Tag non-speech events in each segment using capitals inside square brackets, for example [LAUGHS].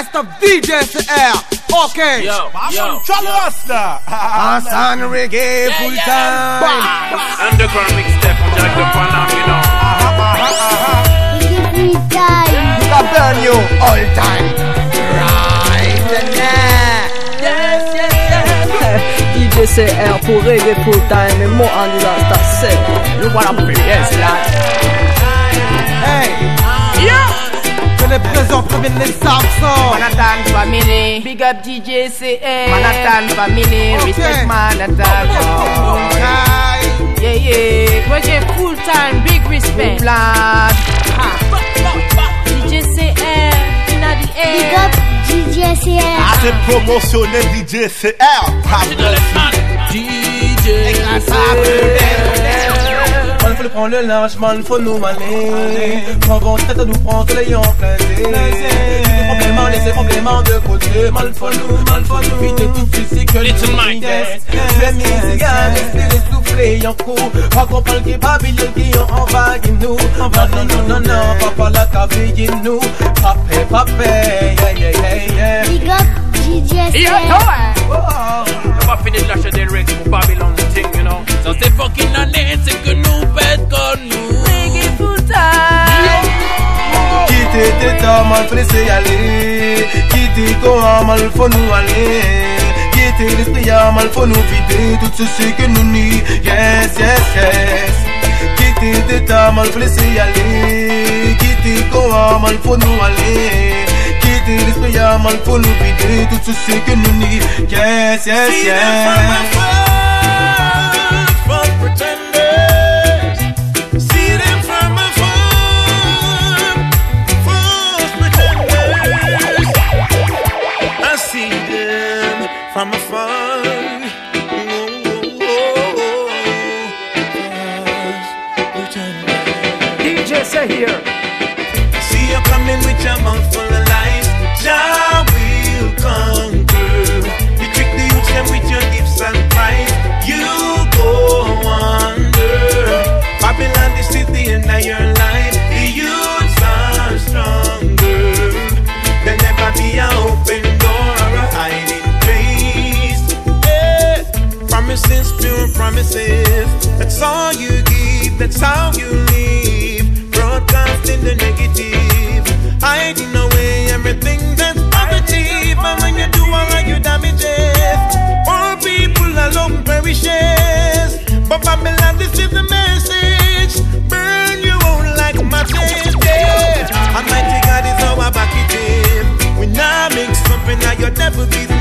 best of DJ CR. Okay. Yo, yo, Charlie Rasta. Hassan Reggae full time. Underground mixtape on Jack the Panam, you know. Free time. I burn you all time. Right now. Yes, yes, yes. DJ CR pour reggae full time. You wanna be yes, lad. Que les présents préviennent les Samsons. Manhattan family, big up DJ C-AIR. Manhattan family, Okay. respect Manhattan. Okay. Yeah, yeah. Reggae full time, big respect. Blood. DJ C-AIR, in the Big up DJ C-AIR. C'est promotionné DJ C-AIR. Man faut le prendre le large, man faut nous maner Prends bon tête à nous prendre que les yon plaisir Tout problème, laissez problème de côté. Man faut nous, man faut nous Vite tout physique, Little Mike. Fais musique, esprit soufflé, yon coup Pas comprendre que Babylone qui yon en vague nous. Non, non, non, non, non, papa la caville nous. Papé, papé, yeah, yeah, yeah, yeah. Big up DJ Yeah, CR. no, On va finir de lâcher des Rex pour Babylon thing, you know. Ça c'est fucking année, c'est que nous pète comme nous. Reggae full time. Quitter tes temps, mal faut laisser aller. Quitter comment, mal faut nous aller. Quitter l'esprit, mal faut nous vider tout ceci que nous nie. Yes, yes, yes. Quitter tes temps, mal faut laisser aller. Quitter comment, mal faut nous aller. Quitter l'esprit, ah, mal faut nous vider tout ceci que nous nie. Yes, yes, yes. I see them from afar. DJ say here. See you coming with your mouth full of lies. Jah will conquer. You trick the with your gifts and pride. You go under. Babylon, the end of your life. The youths are stronger. There'll never be open door or a hiding place. Promises, pure promises. That's all you give. That's how you live. Broadcasting the negative, hiding away everything that's positive. And when you do right, you damage it. All people alone perishes. But Babylon, this is the message. Burn your own like matches. Yeah. Almighty God is our back it. We now make something that your devil business.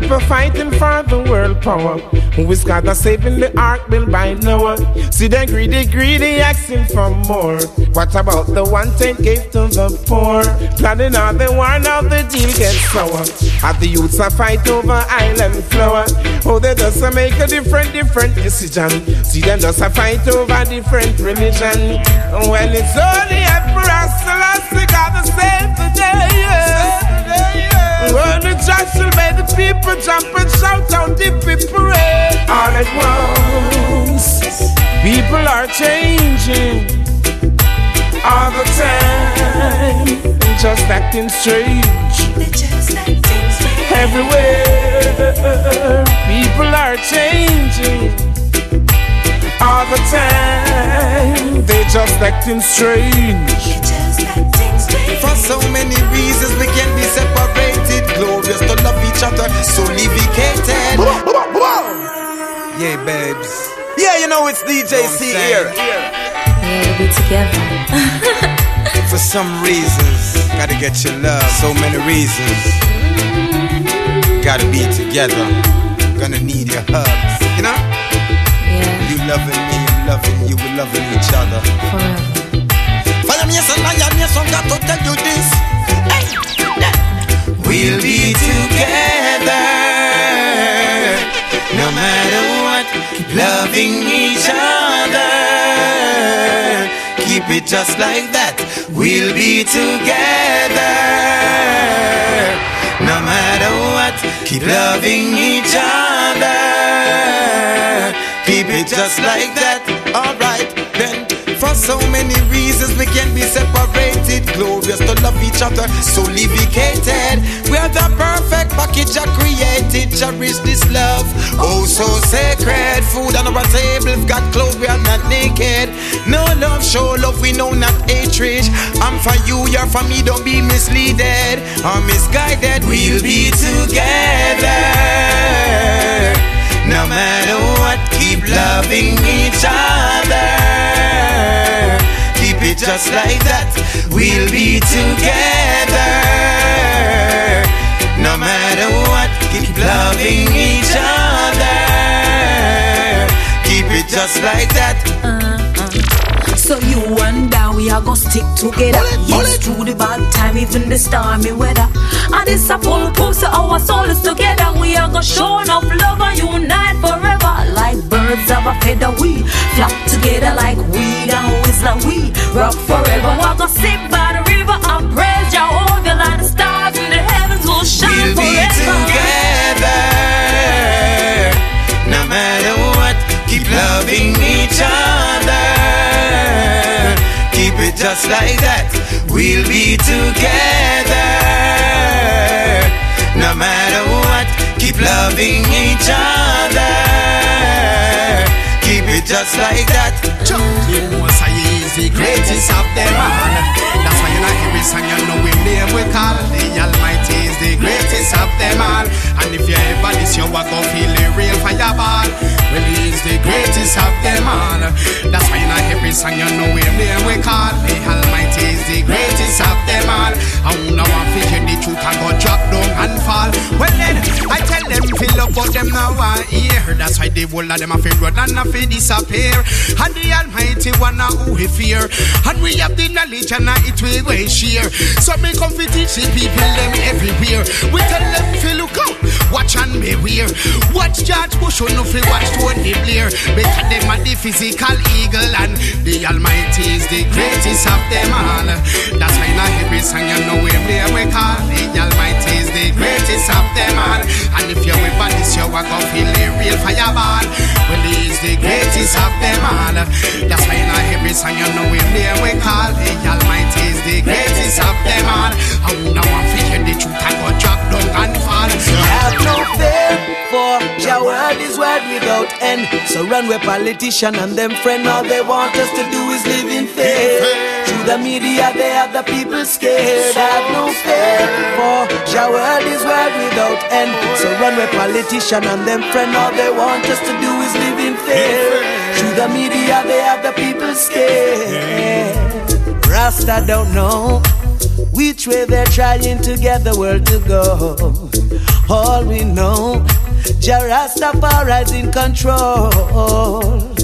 People fighting for the world power. Who is God that's saving the ark built by Noah? See them greedy, greedy, asking for more. What about the one ten gave to the poor? Planning all the war, now the deal gets sour. Have the youths a fight over island flower? Oh, they just a make a different, different decision. See them just a fight over different religion. Well, it's only a Selassie Will make the people jump and shout out the people all at once. People are changing all the time, They just acting strange. Everywhere, people are changing all the time. They just acting strange. For so many reasons we can be separated. Glorious to love each other, so livicated. yeah, babes. Yeah, you know it's DJ C-AIR. Yeah, to be together. [LAUGHS] For some reasons, gotta get your love. So many reasons, gotta be together. gonna need your hugs, you know? Yeah. You loving me, I'm loving you, we're loving each other. Forever. Fire me, son, lion, me, son, got to tell you this. Hey. We'll be together, no matter what, loving each other. Keep it just like that. We'll be together, no matter what, keep loving each other. Keep it just like that. Alright, then. For so many reasons we can be separated. Glorious to love each other, so livicated. We are the perfect package I created. Cherish this love, oh so sacred. Food on our tables, got clothes, we are not naked. No love, show love, we know not hatred. I'm for you, you're for me, don't be misleaded or misguided. We'll be together. No matter what, keep loving each other. Just like that. We'll be together. No matter what, keep loving each other. Keep it just like that. Uh-huh. So you and I, we are gonna stick together. Yes, through the bad time, even the stormy weather. And this a full pulse, our soul is together. We are gonna show enough love and unite forever. Like birds of a feather, we just like that. We'll be together. No matter what, keep loving each other. Keep it just like that. The most high is the greatest of them all. That's why you like every song you know him name we call. The Almighty is the greatest of them all. And if you ever this, you are gonna feel the real fireball. Well, he is the greatest of them all. That's why like every song you know him name we call. The Almighty is the greatest of them all. I wanna want to hear the truth and go drop down and fall. Well then, I tell them feel up, but them now are here. That's why the whole of them feel run and feel disappear. And the Almighty one who we fear. And we have the knowledge and it will we share. So me come fi teach the people them everywhere. We tell them fi look out, watch and beware. Watch George Bush, no fi watch Tony Blair. Because them a the physical eagle and the Almighty is the greatest of them all. That's why now every song you know him there we call the Almighty the greatest of them all. And if you ever this you a go feel the real fireball. Well he is the greatest of them all. That's why now every song you know him there we call the Almighty is the greatest of them all. I wanna want to hear the truth and go drop down and fall. Have no fear, for your world is word without end. So run with politician and them friend. All they want us to do is live in fear. Through the media, they have the people scared. Have no fear, for your world is without end. So run with politician and them friend. All they want us to do is live in fear. Through the media, they have the people scared. Rasta don't know which way they're trying to get the world to go. All we know, Jah Rastafari's in control.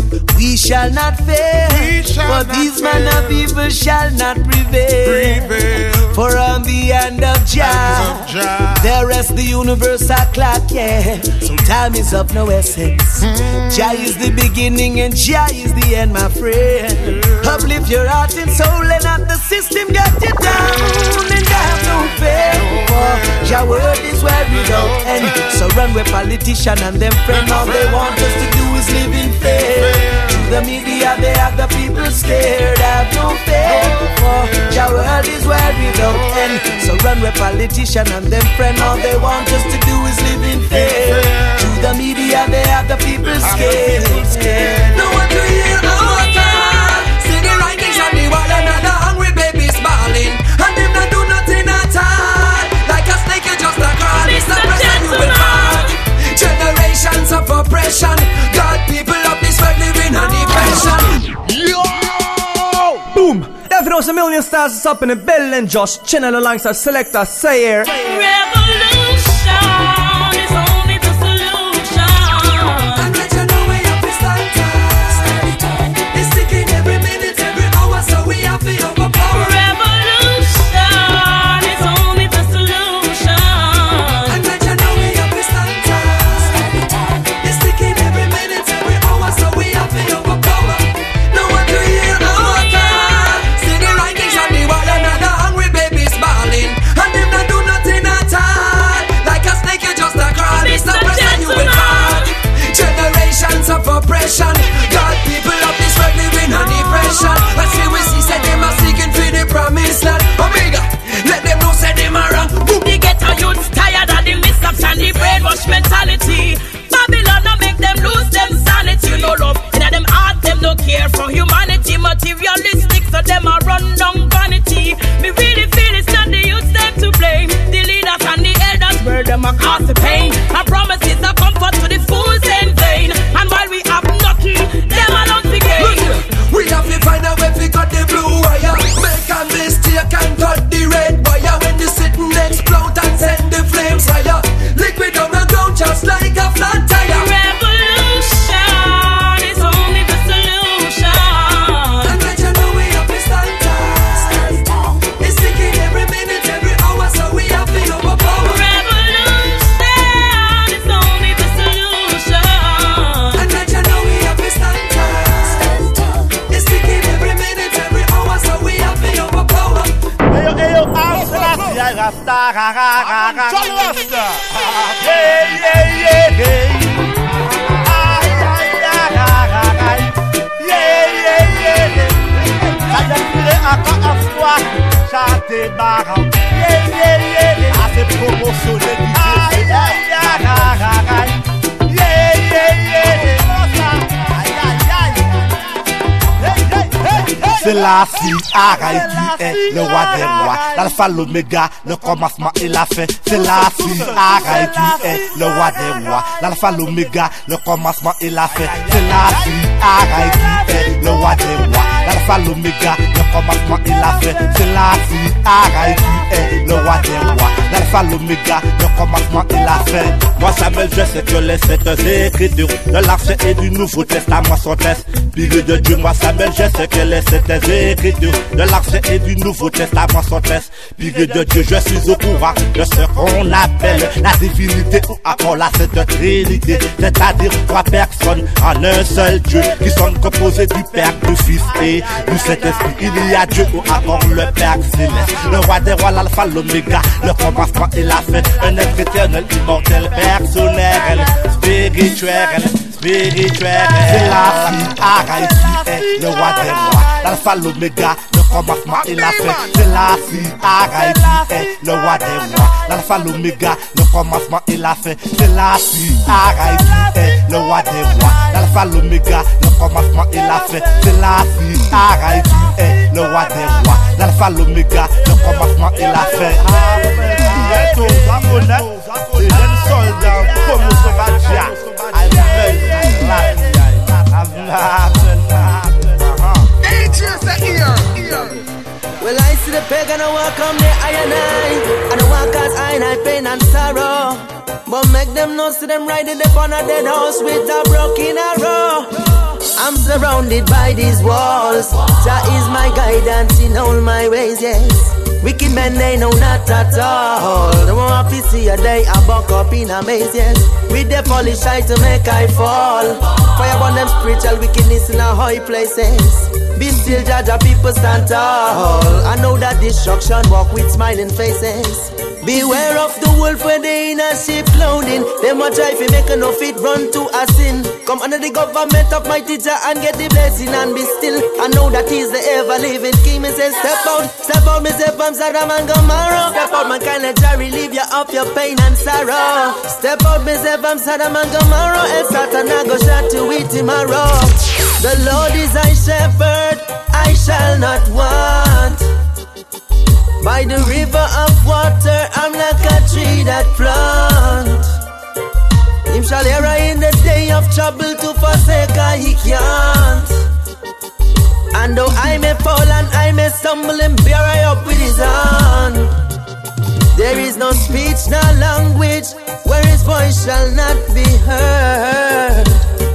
We shall not fail, for these man of evil shall not prevail. For on the hand of Jah, there rests the universal clock, yeah. So time is of no essence. Jah is the beginning and Jah is the end, my friend. Uplift your heart and soul and not the system get you down. And have no fear, for Jah word is where we go. And so run with politician and them friend. All they want us to do is live in fear. To the media, they have the people scared. Have no fear, for Jah word is where we go. And so run with politician and them friend. All they want us to do is live in fear. To the media, they have the people scared. scared. No one to hear our call. See the writings on the wall, another hungry babies bawling, and them not do nothing at all. Like a snake, you just a crawl. It's the pressure you will fall. Generations of oppression. God, people of this world living on. Boom! Därför de som million stars is up in the building Josh chilling alongside selector Sayer Revolution care for humanity, materialistic, so them are la fille Araï qui est le roi des rois, l'alpha, l'oméga, le commencement et la fin. C'est la fille Araï qui est le roi des rois, l'alpha, l'oméga, le commencement et la fin. C'est la fille Araï qui est le roi des rois, l'alpha, l'oméga, le commencement et la fin. C'est la fille Araï qui est le roi des rois, l'alpha, l'oméga, le commencement et la fin. Moi Samuel, je sais que les sept écritures de l'Ancien et du Nouveau Testament sont inspirées de Dieu. Moi Samuel, je sais que les sept écritures de l'Ancien et du Nouveau Testament sont inspirées de Dieu. Je suis au courant de ce qu'on appelle la divinité ou encore la Sainte Trinité, c'est-à-dire trois personnes en un seul Dieu qui sont composés du Père, du Fils et du Saint-Esprit. Il y a Dieu ou encore le Père céleste, le roi des rois, l'alpha, l'oméga, le commencement et la fin, un être éternel, immortel, personnel, spirituel, spirituel. C'est la qui est le roi des rois, l'alpha, l'oméga, le commencement et la fin. C'est la qui est le roi des rois, l'alpha, l'oméga, le commencement et la fin. C'est la qui est le roi des rois, l'alpha, l'oméga, le commencement et la fin. La fille Araï qui est le roi des rois, l'alpha, l'oméga, le la on va connaître les jeunes soldats comme au Sovadia. Well, I see the I I I I pain and sorrow. But make them know, them dead house with a broken arrow. I'm surrounded by these walls. That is my guidance in all my ways, yes. Wicked men, they know not at all. They want to see a day I buck up in a maze, yes. With the polish try to make I fall. Fire on them spiritual wickedness in a high places. Be still, judge our people stand tall. I know that destruction walk with smiling faces. Beware of the wolf when they in a sheep clothing. Them a try fi make no fit run to a sin. Come under the government of my teacher and get the blessing and be still. I know that he's the ever living king. Me say step out, step out, me say from Sodom and Gomorrah. Step out, man, kind of Jah relieve you of your pain and sorrow. Step out, me say from Sodom and Gomorrah. El Satan I go shot you with tomorrow. The Lord is thy shepherd, I shall not want. By the river of water, I'm like a tree that plant. Him shall hear in the day of trouble to forsake I he can't. And though I may fall and I may stumble, him bear I up with his hand. There is no speech, no language where his voice shall not be heard.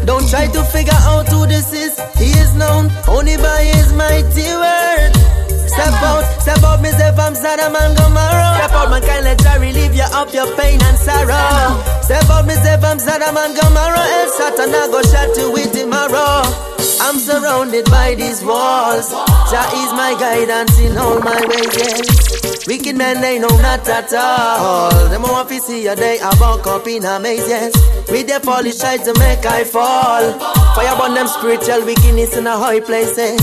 Don't try to figure out who this is. He is known only by his mighty word. Step out, step out, me say from Sodom and Gomorrah. Step out, man, kind let Jah relieve you of your pain and sorrow. Step out, me say from Sodom and Gomorrah. El Satan I go shot you with tomorrow. I'm surrounded by these walls. Jah is my guidance in all my ways. Yes. Wicked men they know not at all. Them want to see a day I walk up in a maze. Yes. With their polish try to make I fall. Fire burn them spiritual wickedness in the high places.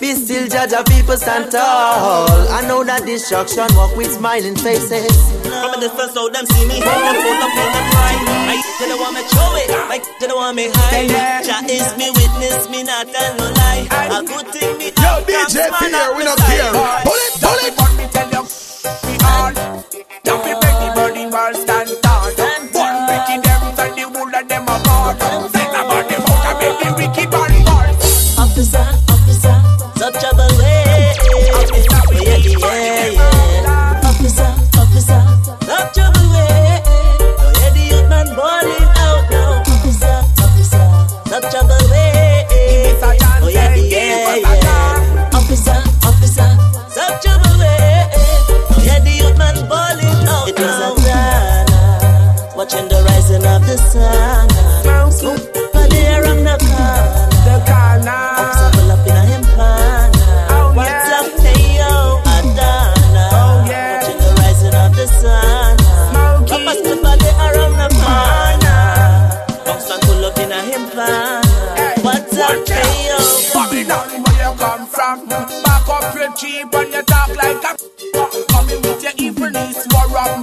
Be still judge of people stand tall. I know that destruction walk with smiling faces. From the first so them see me, them full of pain and pride. My they don't want me show it, my they don't want me hide. Jah is me witness, me not tell no lie. A good thing me Yo, DJ Fear, we don't care. Pull it, pull it. Tell you, we all Don't be break the burning wall stand tall. One breaking them and the wool of them apart. Think about the mouth and make the wicked man fall. Officer,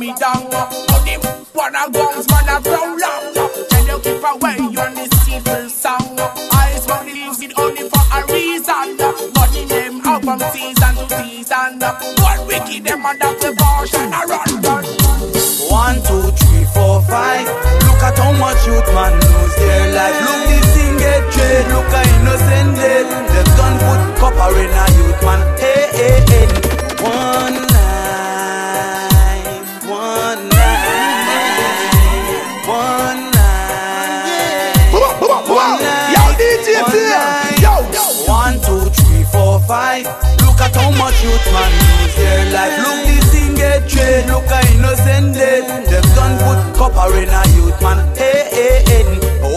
me down. Five. Look at how much youth man lose their life. Look this thing get trade. Look at innocent dead. They've done put copper in a youth man. Hey, hey, hey.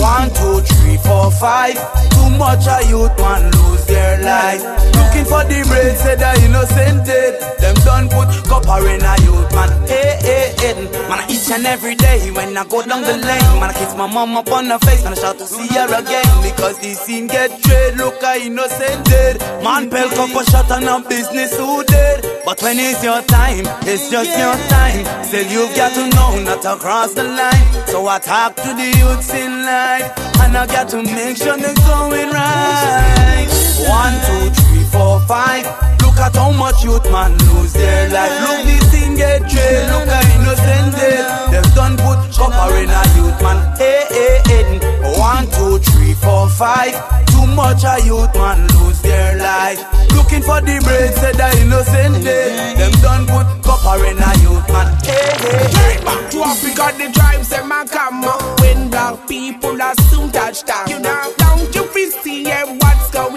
One, two, three, four, five. Too much a youth man lose their life. Looking for the bread, say the innocent dead. Them done put copper in a youth man. Hey, hey, hey. Man, each and every day when I go down the lane, man, I kiss my mom up on her face and I shout to see her again because this scene get trade. Look, I innocent dead. Man, pell copper shot on a business who dead. But when it's your time, it's just your time. Still, you've got to know not to cross the line. So I talk to the youths in life, and I got to make sure they're going right. One, two, three, four, five. Look at how much youth man lose their life. Look this thing get jail. Look at innocent dead. They've done put copper in a youth man. Hey, hey, hey. One, two, three, four, five. Too much a youth man lose their life. Looking for the bread, said the innocent eh. dead. Them done put copper in a youth man. Hey, hey, hey. Back to Africa, the tribes them my come When black people are soon touched down, you don't you 50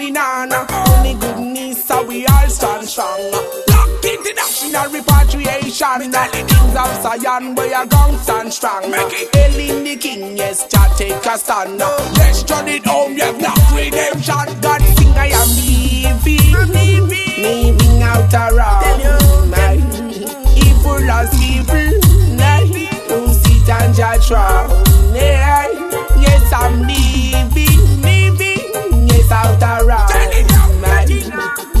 we nana. Only goodness, so we all stand strong. Black international repatriation. The kings of Zion, we are gone stand strong. Hailing the king, yes, Jah take a stand. Let's turn it home, yes, not redemption. God sing, I am leaving, leaving out around. Evil as evil, who sit and judge wrong. Yes, I'm leaving around.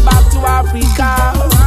Back to Africa,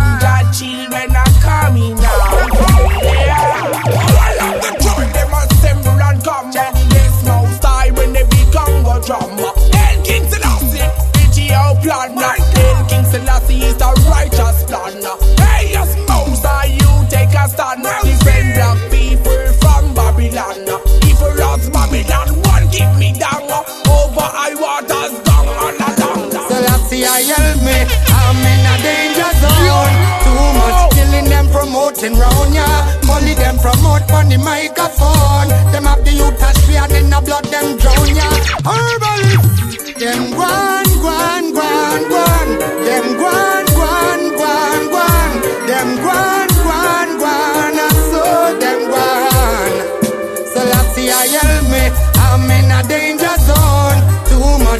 on the microphone. Them have the youth astray and in the blood them drown ya. Herbalist, them guan, guan, guan, guan. Them guan,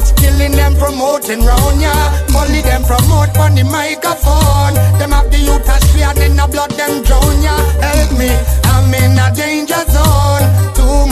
Too killing them, promoting round ya. Bully them, promote on the microphone. Them have the youth astray and in the blood them drown ya. Help me, I'm in a danger zone.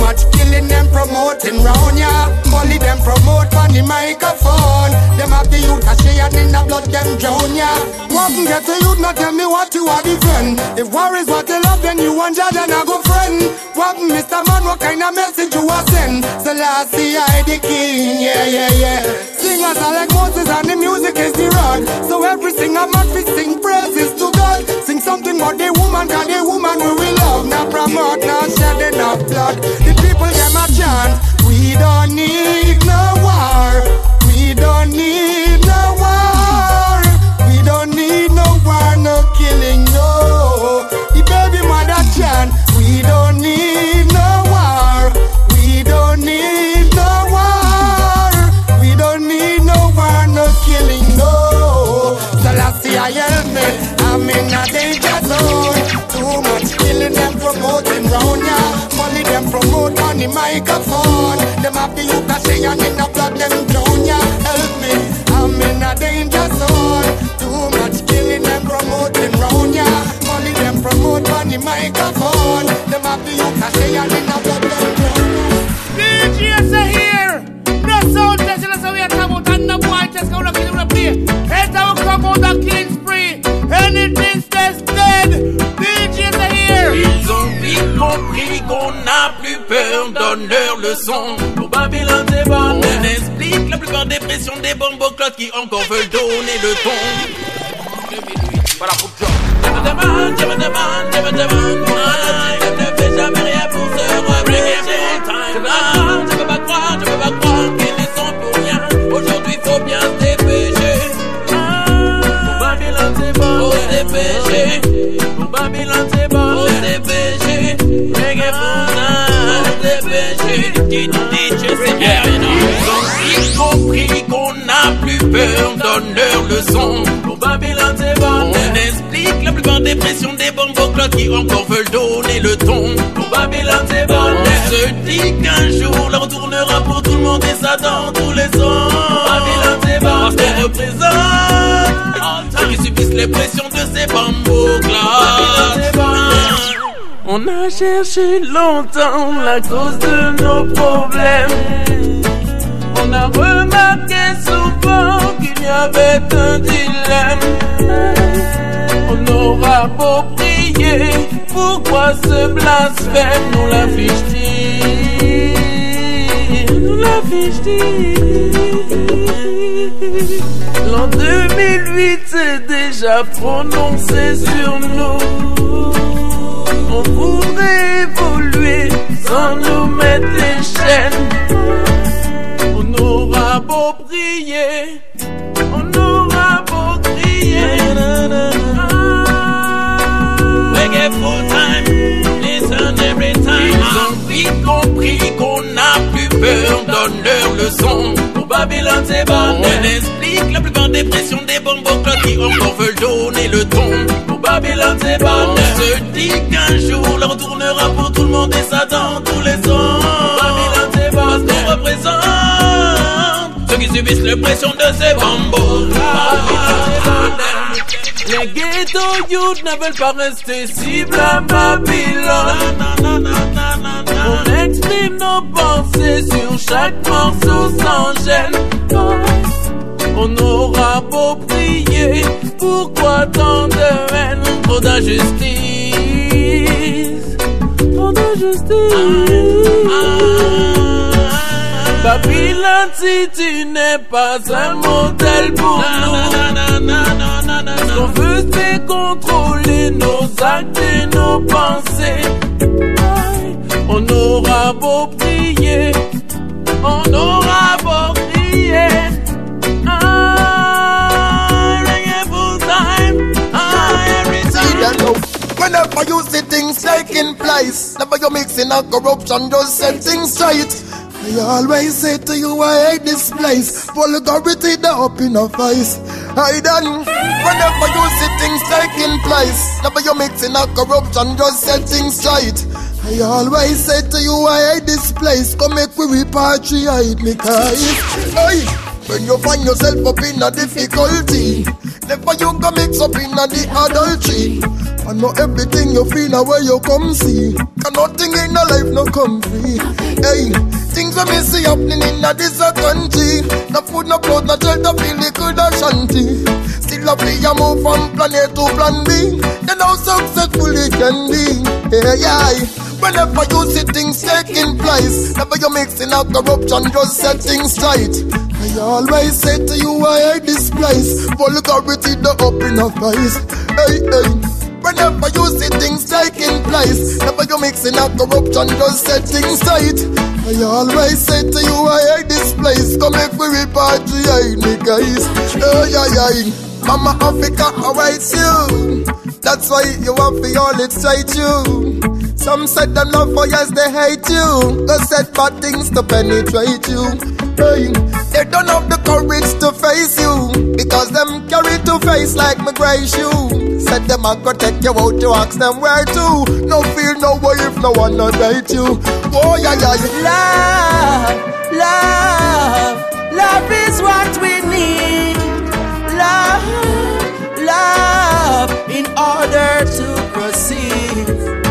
Much killing them, promoting round ya. Bully them, promote on the microphone. Them have the youth astray and in the blood them drown ya. Walking get the youth, not tell me what you are defend. If war is what you love, then you want judge and I go friend. What Mr. Man, what kind of message you are send? Selassie, I the king, yeah, yeah, yeah. Singers are like Moses and the music is the rod. So every singer must be sing praises to God. Sing something about the woman, cause the woman we will love. Not promote, not shedding of blood. The people them a chant. We don't need no war. We don't need no war. We don't need no war, no killing, no. The baby mother chant. We don't need I'm in a danger zone. Too much killing them, promoting round ya. Money them promote on the microphone. Them have the youth a say and in the blood them drown ya. Help me, I'm in a danger zone. Too much killing them, promoting round ya. Money them promote on the microphone. Them have the youth a say and in the blood donne-leur le son. Pour Babylone c'est bon. On explique la plupart des pressions des bomboclottes qui encore veulent donner le ton. Voilà pour. Je me demande, je me demande, je me demande. Je ne fais jamais rien pour se repérer. Je me je peux pas croire, je peux pas croire qu'ils ne sont pour rien. Aujourd'hui, faut bien se dépêcher. Pour Babylone, c'est bon. Faut se dépêcher. Pour Babylone, c'est bon. Faut dépêcher. Dépêcher. DJ, c'est bien, Ils ont compris qu'on n'a plus peur, donne-leur le son. Pour Babylone, c'est bon. On explique la plupart des pressions des bomboclottes qui encore veulent donner le ton. Pour Babylone, c'est bon. On se dit qu'un jour, leur tournera pour tout le monde et ça dans tous les sons. Pour Babylone, c'est bon. Parce qu'on représente ceux qui subissent les pressions de ces bomboclottes. On a cherché longtemps la cause de nos problèmes. On a remarqué souvent qu'il y avait un dilemme. On aura beau prier, pourquoi ce blasphème? Nous la fiche-t-il Nous la fiche-t-il L'an 2008 s'est déjà prononcé sur nous. On voudrait évoluer sans nous mettre les chaînes. On aura beau prier, on aura beau crier. Reggae full time, listen every time. Ils ont vite compris qu'on plus peur, donne-leur le son. Pour Babylone, c'est bon. On explique la plupart des pressions des bomboclottes qui encore veulent donner le ton. Pour Babylone, c'est bon. On se dit qu'un jour, leur tournera pour tout le monde et ça dans tous les. Pour Babylone, c'est bon. Parce qu'on représente ceux qui subissent les pressions de ces bombos. Les ghetto youth ne veulent pas rester cible à Babylone. On exprime nos pensées sur chaque morceau sans gêne. On aura beau prier, pourquoi tant de haine, trop d'injustice, trop d'injustice. Babylone, si tu n'es pas un modèle pour nous, ce qu'on veut c'est contrôler nos actes et nos pensées. On aura beau prier, on aura beau crier. Ah, time, ah, every time. Whenever you see things taking place, never you mixing up corruption, just set things straight. I always say to you, I hate this place. Vulgarity, the up in a face. I done. Whenever you see things taking place, never you mixing up corruption, just set things straight. I always say to you, I hate this place. Come make we repatriate me, cause, hey, when you find yourself up in a difficulty, never you go mix up in a the adultery. I know everything you feel now where you come see. And nothing in the life no come free. Hey, things we me see happening in a this country. No food, no clothes, no shelter, feel the good and shanty. Still a play a move from planet to plan B. Then how successful it can be. Yeah, yeah. Whenever you see things taking place, never you mixing up corruption, just set things straight. I always say to you, I hate this place. Vulgarity, the up in a face. Hey, hey. Whenever you see things taking place, never you mixing up corruption, just setting things straight. I always say to you, I hate this place. Come make we repatriate guys. Oh, yeah, yeah. Mama Africa awaits you. That's why you have to all it straight you. Some said them love for yes, they hate you. They said bad things to penetrate you. Hey, they don't have the courage to face you because them carry two face like my gray shoe. Said them I go take you out to ask them where to. No feel no way if no one not date you. Oh yeah yeah. Love, love, love is what we need. Love, love, in order to proceed.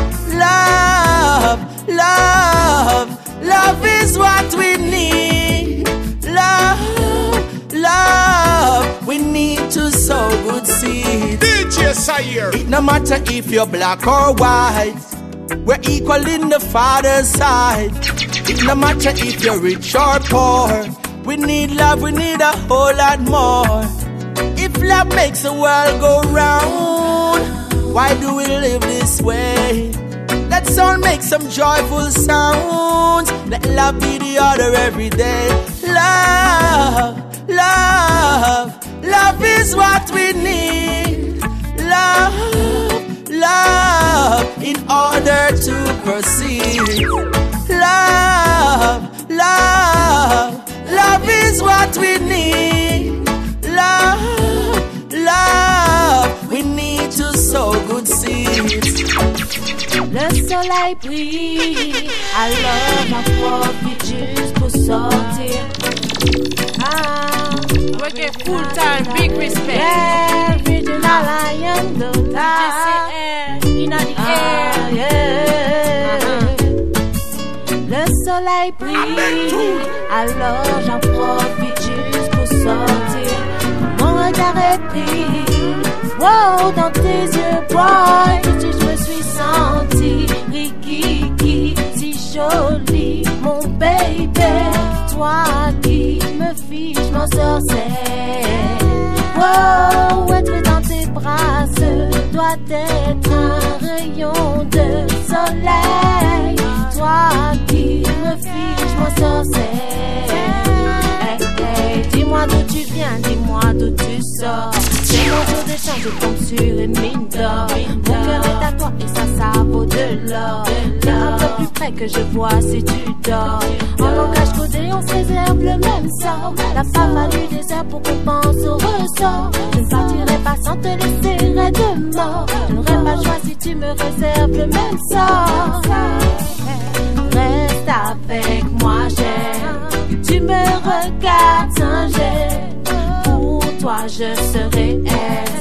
Love, love, love is what we need. Love, love, we need to sow good seed. DJ Sire. It no matter if you're black or white, we're equal in the Father's sight. It no matter if you're rich or poor. We need love, we need a whole lot more. If love makes the world go round, why do we live this way? Let's all make some joyful sounds. Let love be the order every day. Love, love, love is what we need. Love, love, in order to proceed. Love, love, love is what we need. Love, we need to sow good seeds. Le soleil brille, alors j'en profite juste pour sortir. Ah, Working full time, big respect. yeah, original lion Dota. DJ C-AIR, in the Ah, air. yeah. Le soleil brille, alors j'en profite juste pour sortir. Mon regard est pris, wow, dans tes yeux, boy, je me suis senti rikiki, si jolie, mon baby. Toi qui me fiche mon sorcier. Wow, être dans tes bras doit être un rayon de soleil. Toi qui me fiche mon sorcier. Hey, hey, dis-moi d'où tu viens, dis-moi d'où tu je tombe sur une mine d'or. Mon cœur est à toi et ça, ça vaut de l'or. Un peu plus près que je vois si tu dors. En langage codé, on se réserve le même sort. La femme a du désert pour qu'on pense au ressort. Je ne partirai pas sans te laisser de mort. Je n'aurais pas le choix si tu me réserves le même sort. Reste avec moi, j'ai. Tu me regardes singer. Pour toi, je serai elle.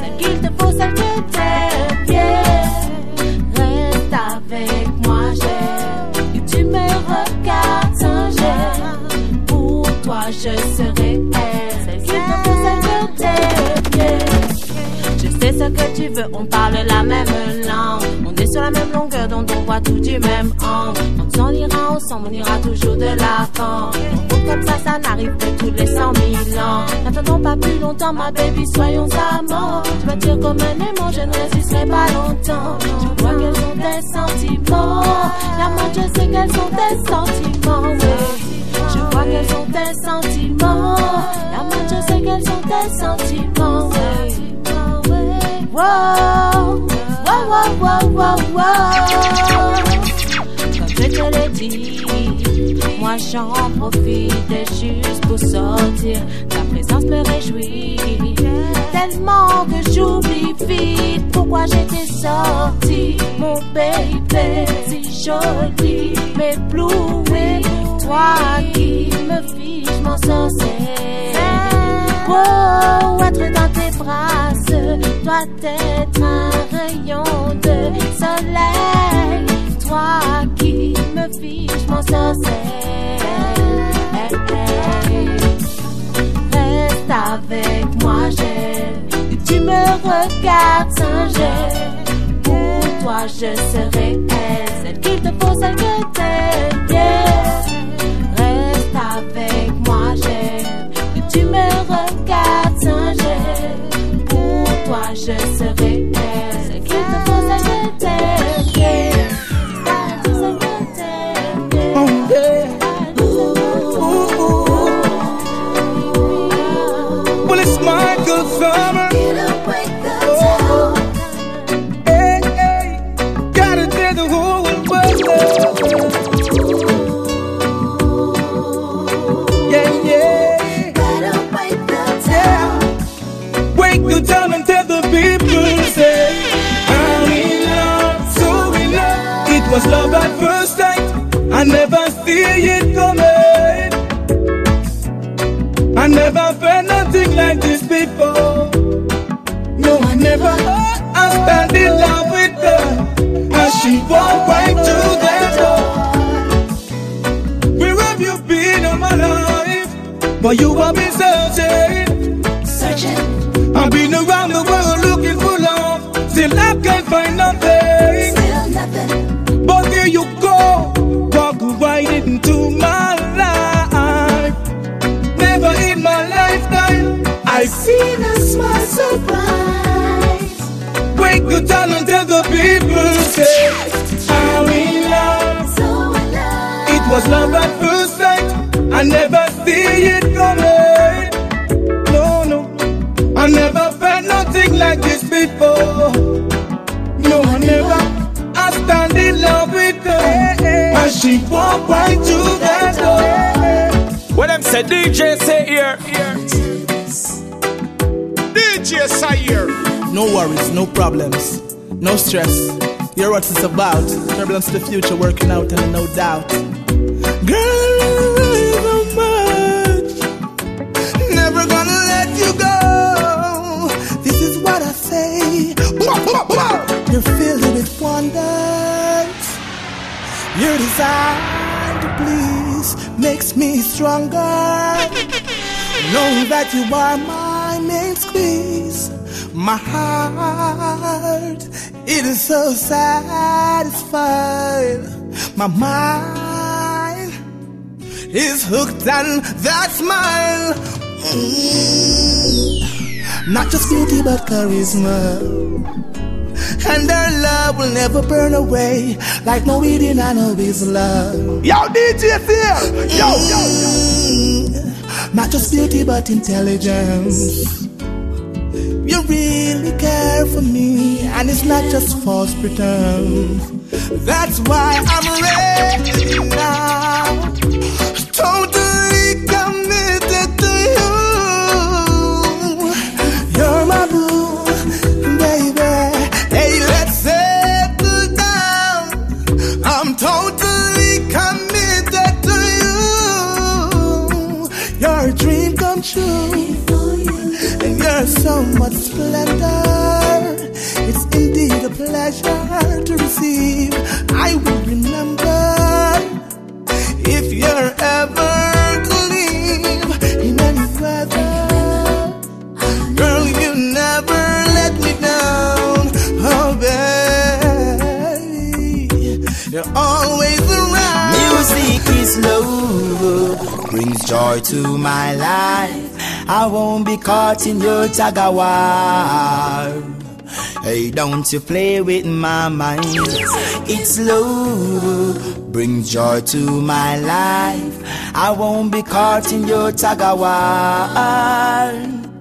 Je serai elle. Celle qu'il te t'es bien. Je sais ce que tu veux, on parle la même langue. On est sur la même longueur, dont on voit tout du même angle. Quand on ira ensemble, on ira toujours de l'avant. Comme ça, ça n'arrive que tous les cent mille ans. N'attendons pas plus longtemps, ma baby, soyons amants. Tu m'attires comme un aimant, je ne résisterai pas longtemps. Je vois quels sont tes sentiments. La moi, je sais quels sont tes sentiments. Vois quels sont tes sentiments. La moi, je sais quels sont tes sentiments. Wow, wow, wow, wow, wow. Comme je te l'ai dit, moi j'en profite juste pour sortir. Ta présence me réjouit tellement que j'oublie vite pourquoi j'étais sortie. Mon baby, si joli, m'éblouit. Toi qui me fiche mon sorcier. Wow, être dans tes bras doit être un rayon de soleil. Toi qui me fiche mon hey. Reste avec moi, j'ai. Tu me regardes singer. Pour toi, je serai elle. Celle qu'il te faut, celle que t'aimes. But you have been searching, searching. I've been around the world looking for love, still I can't find nothing. Still nothing. But here you go, walk right into my life. Never in my lifetime I've seen a smile so bright. Wake the talent until the people say, I'm in love. So. It was love at first sight. I never see it coming. No, no. I never felt nothing like this before. No, I never. I stand in love with her. And she walk right to that door. What them say, DJ C-AIR. DJ C-AIR. No worries, no problems, no stress. You're what it's about. Turbulence to the future, working out and no doubt. Girl, Your desire to please makes me stronger. Know that you are my main squeeze. My heart, it is so satisfied. My mind is hooked on that smile. Mm. Not just beauty, but charisma. And our love will never burn away like no eating I know is love. Yo, DJ here! Yo, yo, yo. Mm. Not just beauty, but intelligence. You really care for me, and it's not just false pretense. That's why I'm ready now. Totally so much splendor. It's indeed a pleasure to receive. I will remember if you're ever to leave in any weather. Girl, you never let me down. Oh, baby. You're always around. Music is love, brings joy to my life. I won't be caught in your tug. Hey, don't you play with my mind. It's love, bring joy to my life. I won't be caught in your tug.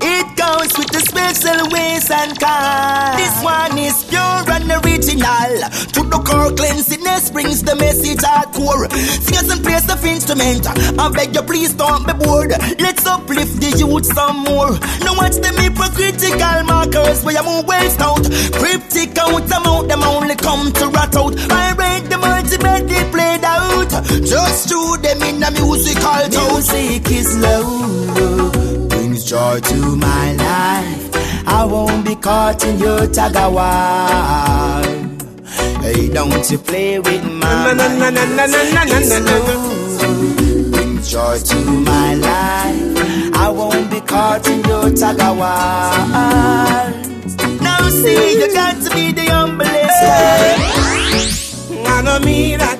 It goes with the special ways and kind. This one is pure and original. To the core cleanliness brings the message hardcore. The instrument. I beg you, please don't be bored. Let's uplift the youth some more. Now watch them hypocritical markers where you move waste out. Cryptic out them out, them only come to rat out. I the multimedia played out. Just through them in the musical tone. Music is love brings joy to my life. I won't be caught in your war. Hey, don't you play with my mind. Brings joy to my life. I won't be caught in your war. Now see, you got to be the humblest. I know me that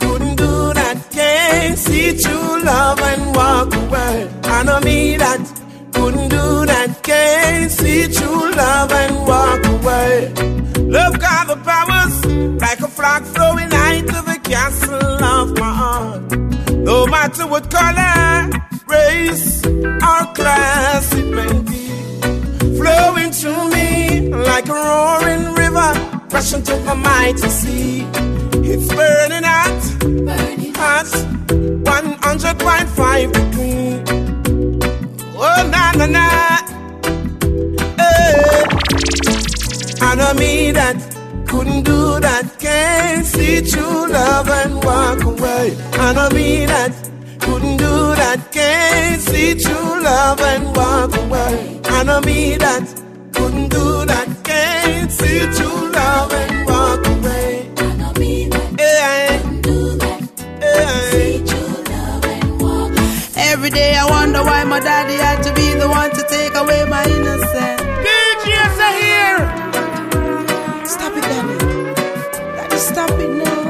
couldn't do that. Can't see true love and walk away. I know me that couldn't do that. Can't see true love and walk away. Love got the powers like a flock flowing out to the castle of my heart. No matter what color, race, or class it may be, flowing through me like a roaring river, rushing to the mighty sea. It's burning hot, burning hot, 100.5 degree. Oh na na na, hey. I know me that couldn't do that, can't see true love and walk away. I know me that couldn't do that, can't see true love and walk away. I know me that couldn't do that, can't see true love and walk away. I know me that couldn't do that, see true love and walk away. Every day I wonder why my daddy had to be the one to take away my innocence. DJs are here. Stop it now.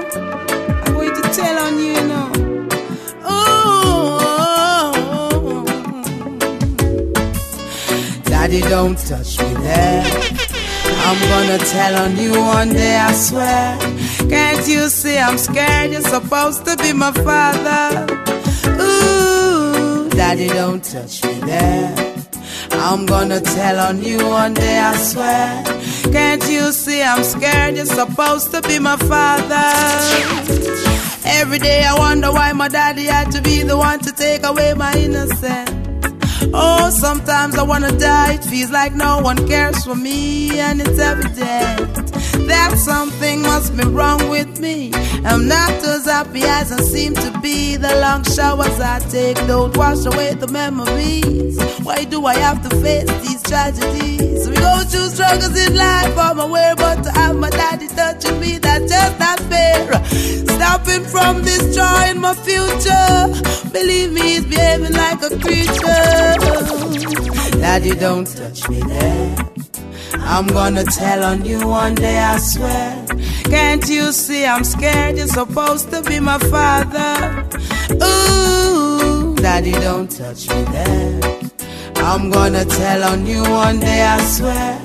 I'm going to tell on you, know. Oh, Daddy, don't touch me there. I'm gonna tell on you one day, I swear. Can't you see I'm scared? You're supposed to be my father. Ooh. Daddy, don't touch me there. I'm gonna tell on you one day, I swear. Can't you see I'm scared? You're supposed to be my father. Every day I wonder why my daddy had to be the one to take away my innocence. Oh, sometimes I wanna die. It feels like no one cares for me, and it's evident that something must be wrong with me. I'm not as happy as I seem to be. The long showers I take don't wash away the memories. Why do I have to face these tragedies? We go through struggles in life, I'm aware, but to have my daddy touching me, that's just not fair. Stopping from destroying my future. Believe me, he's behaving like a creature. Daddy, don't touch me there. I'm gonna tell on you one day, I swear. Can't you see I'm scared? You're supposed to be my father. Ooh, Daddy, don't touch me there. I'm gonna tell on you one day, I swear.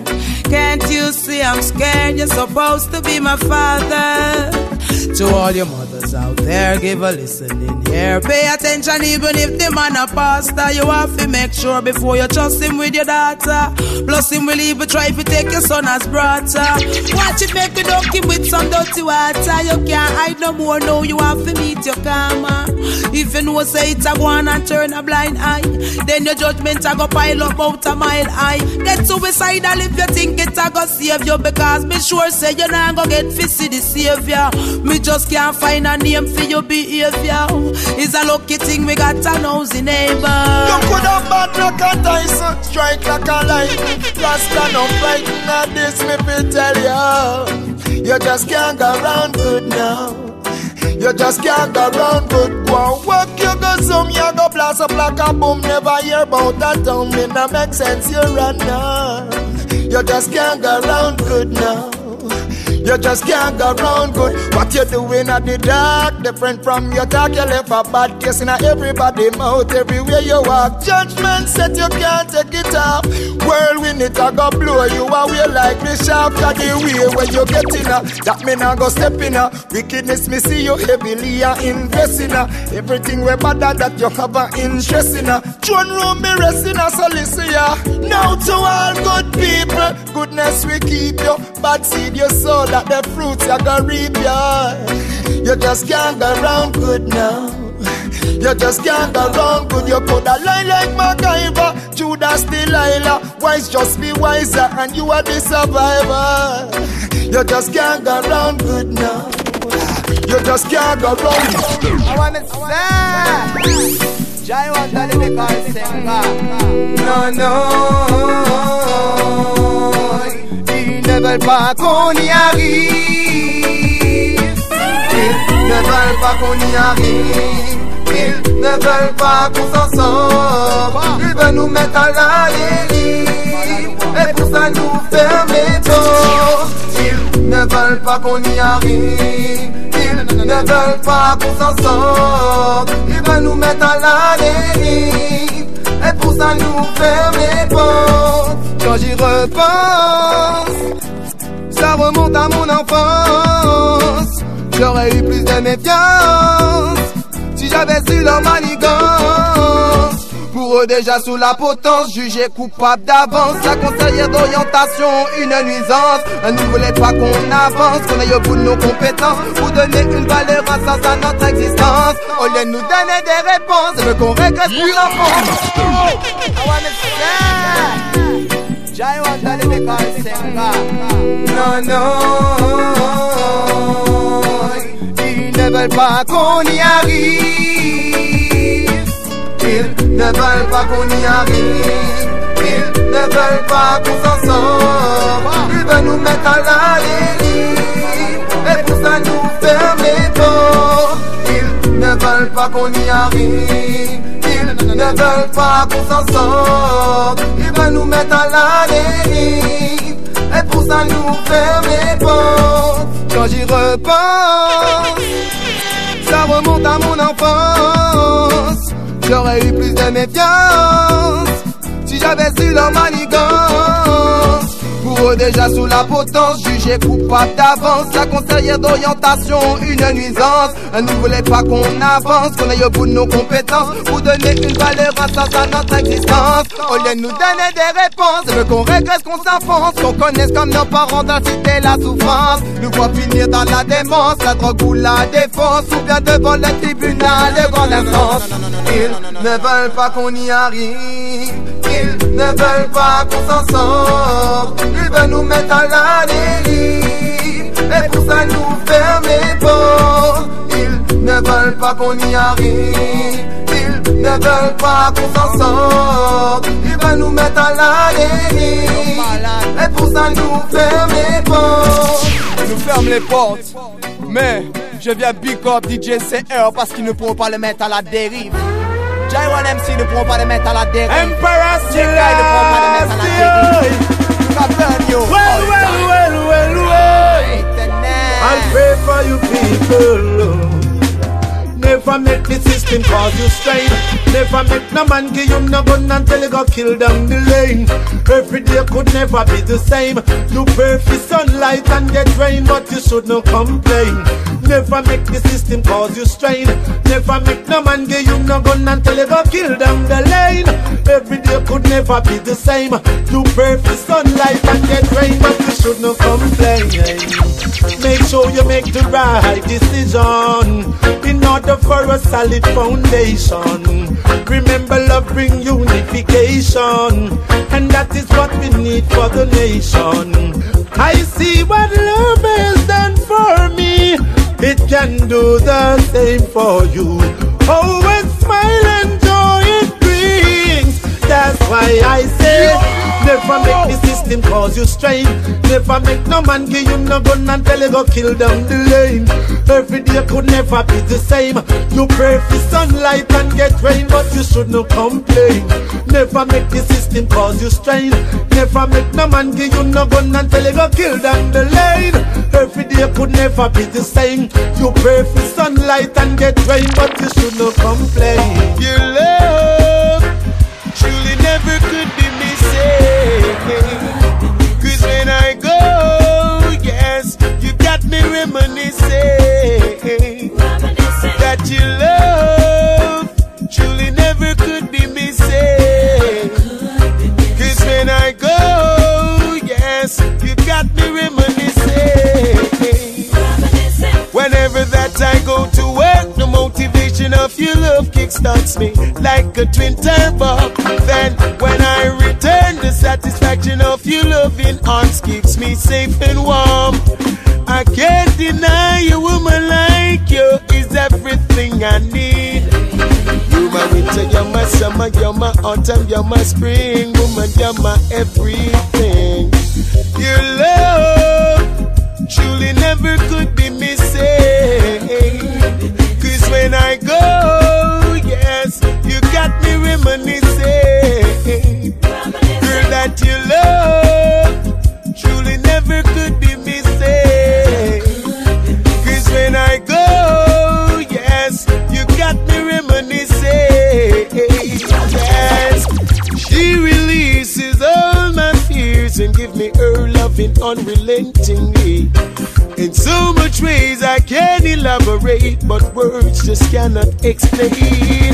Can't you see I'm scared? You're supposed to be my father. To all your mothers out there, give a listening here. Pay attention, even if the man a pastor. You have to make sure before you trust him with your daughter. Plus, him will even try to take your son as brother. Watch it, make you dunk him with some dirty water. You can't hide no more, no, you have to meet your karma. If you know, say it's a one and turn a blind eye, then your judgment a go pile up out a mile high. Get suicidal if you think it's a go save you, because be sure say you're not gonna get fishy the savior. Me just can't find a name for your behavior. It's a lucky thing we got a nosy neighbor. You could have bad like a Tyson, strike like a lightning. Rasta no fighting at this, me fi tell you. You just can't go round good now. You just can't go round good. Go work, you go zoom, um, you go blast up like a boom. Never hear about that um, town, me no make sense. You run now. You just can't go round good now. You just can't go round good. What you doing at the dark, different from your talk. You left a bad taste in everybody mouth everywhere you walk. Judgment said you can't take it off. Whirlwind it a go blow you away like the sharp. Got the way where you get in. That me not go step in a. Wickedness me see you heavily a invest in. Everything we bad that you have a interest in a. Room me resting so listen ya. Now to all good people, goodness we keep you. Bad seed your soul that the fruits you gonna reap ya. You just can't go round good now. You just can't go round good. You could a lie like MacGyver, Judas Delilah. Wise, just be wiser, and you are the survivor. You just can't go round good now. You just can't go round. I want to say, Jai want to live because singer. No, no, ils ne veulent pas qu'on y arrive. Ils ne veulent pas qu'on y arrive. Ils ne veulent pas qu'on s'en sorte. Ils veulent nous mettre à la dérive. Et pour ça nous portes. Ils ne veulent pas qu'on y arrive. Ils ne veulent pas qu'on s'en sorte. Ils veulent nous mettre à la dérive. Et pour ça nous portes. Quand j'y repense, ça remonte à mon enfance. J'aurais eu plus de méfiance si j'avais su leur manigance. Pour eux déjà sous la potence, jugé coupable d'avance. La conseillère d'orientation, une nuisance. Elle ne voulait pas qu'on avance, qu'on aille au bout de nos compétences. Pour donner une valeur à sens à notre existence. Au lieu de nous donner des réponses, elle veut qu'on régresse plus l'enfance. Jai no, ils ne veulent pas qu'on y arrive. Ils ne veulent pas qu'on y arrive. Ils ne veulent pas qu'on s'en sorte. Ils veulent nous mettre à la dérive. Et pour ça nous fermer portes. Ils ne veulent pas qu'on y arrive. Ne veulent pas qu'on s'en sorte. Ils veulent nous mettre à la dérive. Et pour ça nous fermer portes. Quand j'y repense, ça remonte à mon enfance. J'aurais eu plus de méfiance si j'avais su leur manigance. Déjà sous la potence, jugé coupable d'avance. La conseillère d'orientation, une nuisance. Elle ne voulait pas qu'on avance, qu'on aille au bout de nos compétences. Pour donner une valeur à à notre existence. Au lieu de nous donner des réponses, elle veut qu'on régresse, qu'on s'enfonce, qu'on connaisse comme nos parents dans cité la souffrance. Nous voit finir dans la démence, la drogue ou la défense, ou bien devant le tribunal de grande instance. Ils ne veulent pas qu'on y arrive. Ne veulent pas qu'on s'en sorte. Ils veulent nous mettre à la dérive. Et pour ça, nous ferment les portes. Ils ne veulent pas qu'on y arrive. Ils ne veulent pas qu'on s'en sorte. Ils veulent nous mettre à la dérive. Et pour ça, nous ferment les portes. Ils nous ferment les portes. Mais je viens big up DJ CR parce qu'ils ne pourront pas le mettre à la dérive. J1 MC ne pourront pas le mettre à la dérive. Emperor J.K. ne pourront pas le mettre à la dérive. Captain yo. Well, well, well, well, well. I'll pray for you people. Never make the system cause you strain. Never make no man give you no gun until you go kill down the lane. Every day could never be the same. You pray for sunlight and get rain, but you should not complain. Never make the system cause you strain. Never make no man give you no gun until you go kill down the lane. Every day could never be the same. You pray for sunlight and get rain, but you should not complain. Make sure you make the right decision solid foundation. Remember, love bring unification, and that is what we need for the nation. I see what love has done for me. It can do the same for you. Always smile and joy it brings. That's why I say. Never make the system cause you strain. Never make no man give you no gun and tell you go kill down the lane. Every day could never be the same. You pray for sunlight and get rain, but you should not complain. Never make the system cause you strain. Never make no man give you no gun and tell you go kill down the lane. Every day could never be the same. You pray for sunlight and get rain, but you should not complain. Your love truly never could be Cause reminiscing that love truly never could be missing. Cause when I go, yes, you got me reminiscing. Whenever that I go to work, the motivation of your love kickstarts me like a twin turbo. Then when I return, the satisfaction of your loving arms keeps me safe and warm. I can't deny a woman like you is everything I need. You're my winter, you're my summer, you're my autumn, you're my spring, woman, you're my everything. Your love truly never could be missing. Cause when I go, yes, you got me reminiscing. Girl, that your love me her loving unrelentingly. In so much ways I can elaborate, but words just cannot explain.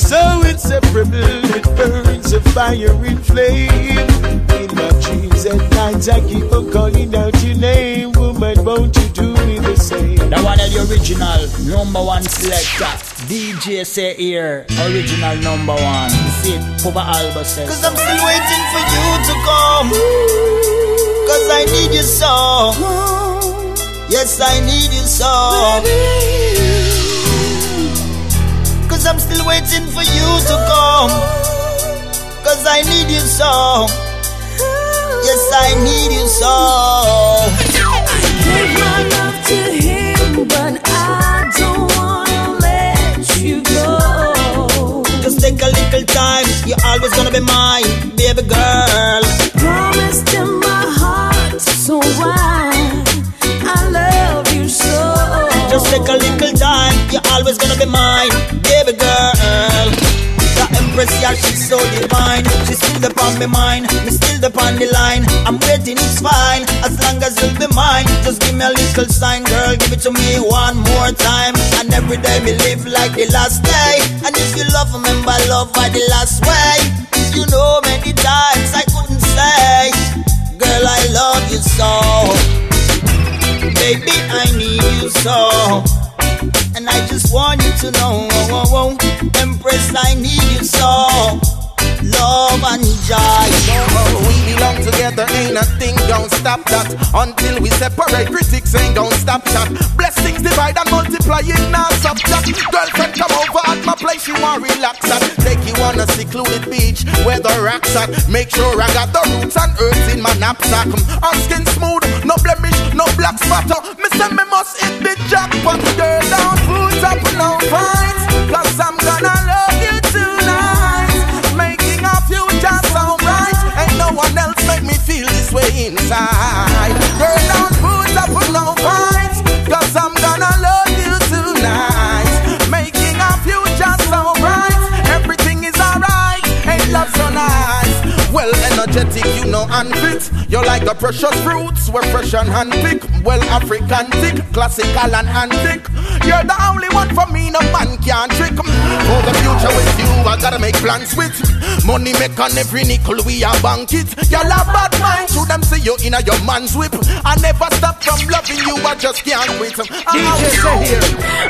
So inseparable, it burns a fire in flame. In my dreams at night, I keep on calling out your name. Woman, won't you do me the same? The one of the original number one selector, DJ C-AIR, original number one. See it, Papa Alba says. Cause I'm still waiting for you to come. Cause I need you so. Yes, I need you so. Cause I'm still waiting for you to come. Cause I need you so. Yes, I need you so. Give my love to him, but I don't wanna let you go. Just take a little time. You're always gonna be mine, baby girl. Promised in my heart, so why? I love you so. Just take a little time. You're always gonna be mine, girl. Yeah, she's so divine. She's still upon my mind, me still upon the line. I'm waiting, it's fine, as long as you'll be mine. Just give me a little sign, girl, give it to me one more time. And every day me live like the last day. And if you love, remember love by the last way. You know many times I couldn't say, girl, I love you so. Baby, I need you so. And I just want you to know, oh, oh, oh, Empress, I need you so. Love and joy. We belong together, ain't nothing gon' stop that. Until we separate, critics ain't gon' stop that. Blessings divide and multiply in now subtract. Girlfriend come over at my place, you want relax at. Take you on a secluded beach where the rocks at. Make sure I got the roots and earth in my knapsack. Our skin smooth, no blemish, no black spatter. Me say me must hit the jackpot. Girl, down food up, no fights. Cause I'm gonna love inside. Don't put up no fights. Cause I'm gonna love you tonight. Making our future so bright. Everything is alright. Ain't love so nice. Well, energetic, you know, and fit. You're like the precious fruits. We're fresh and handpicked. Well, African thick, classical and antique. You're the only one for me, no man can trick. For the future with you, I gotta make plans with. Money make on every nickel, we are bank it. Y'all have bad mind, should them see you in a your man's whip. I never stop from loving you, I just can't quit.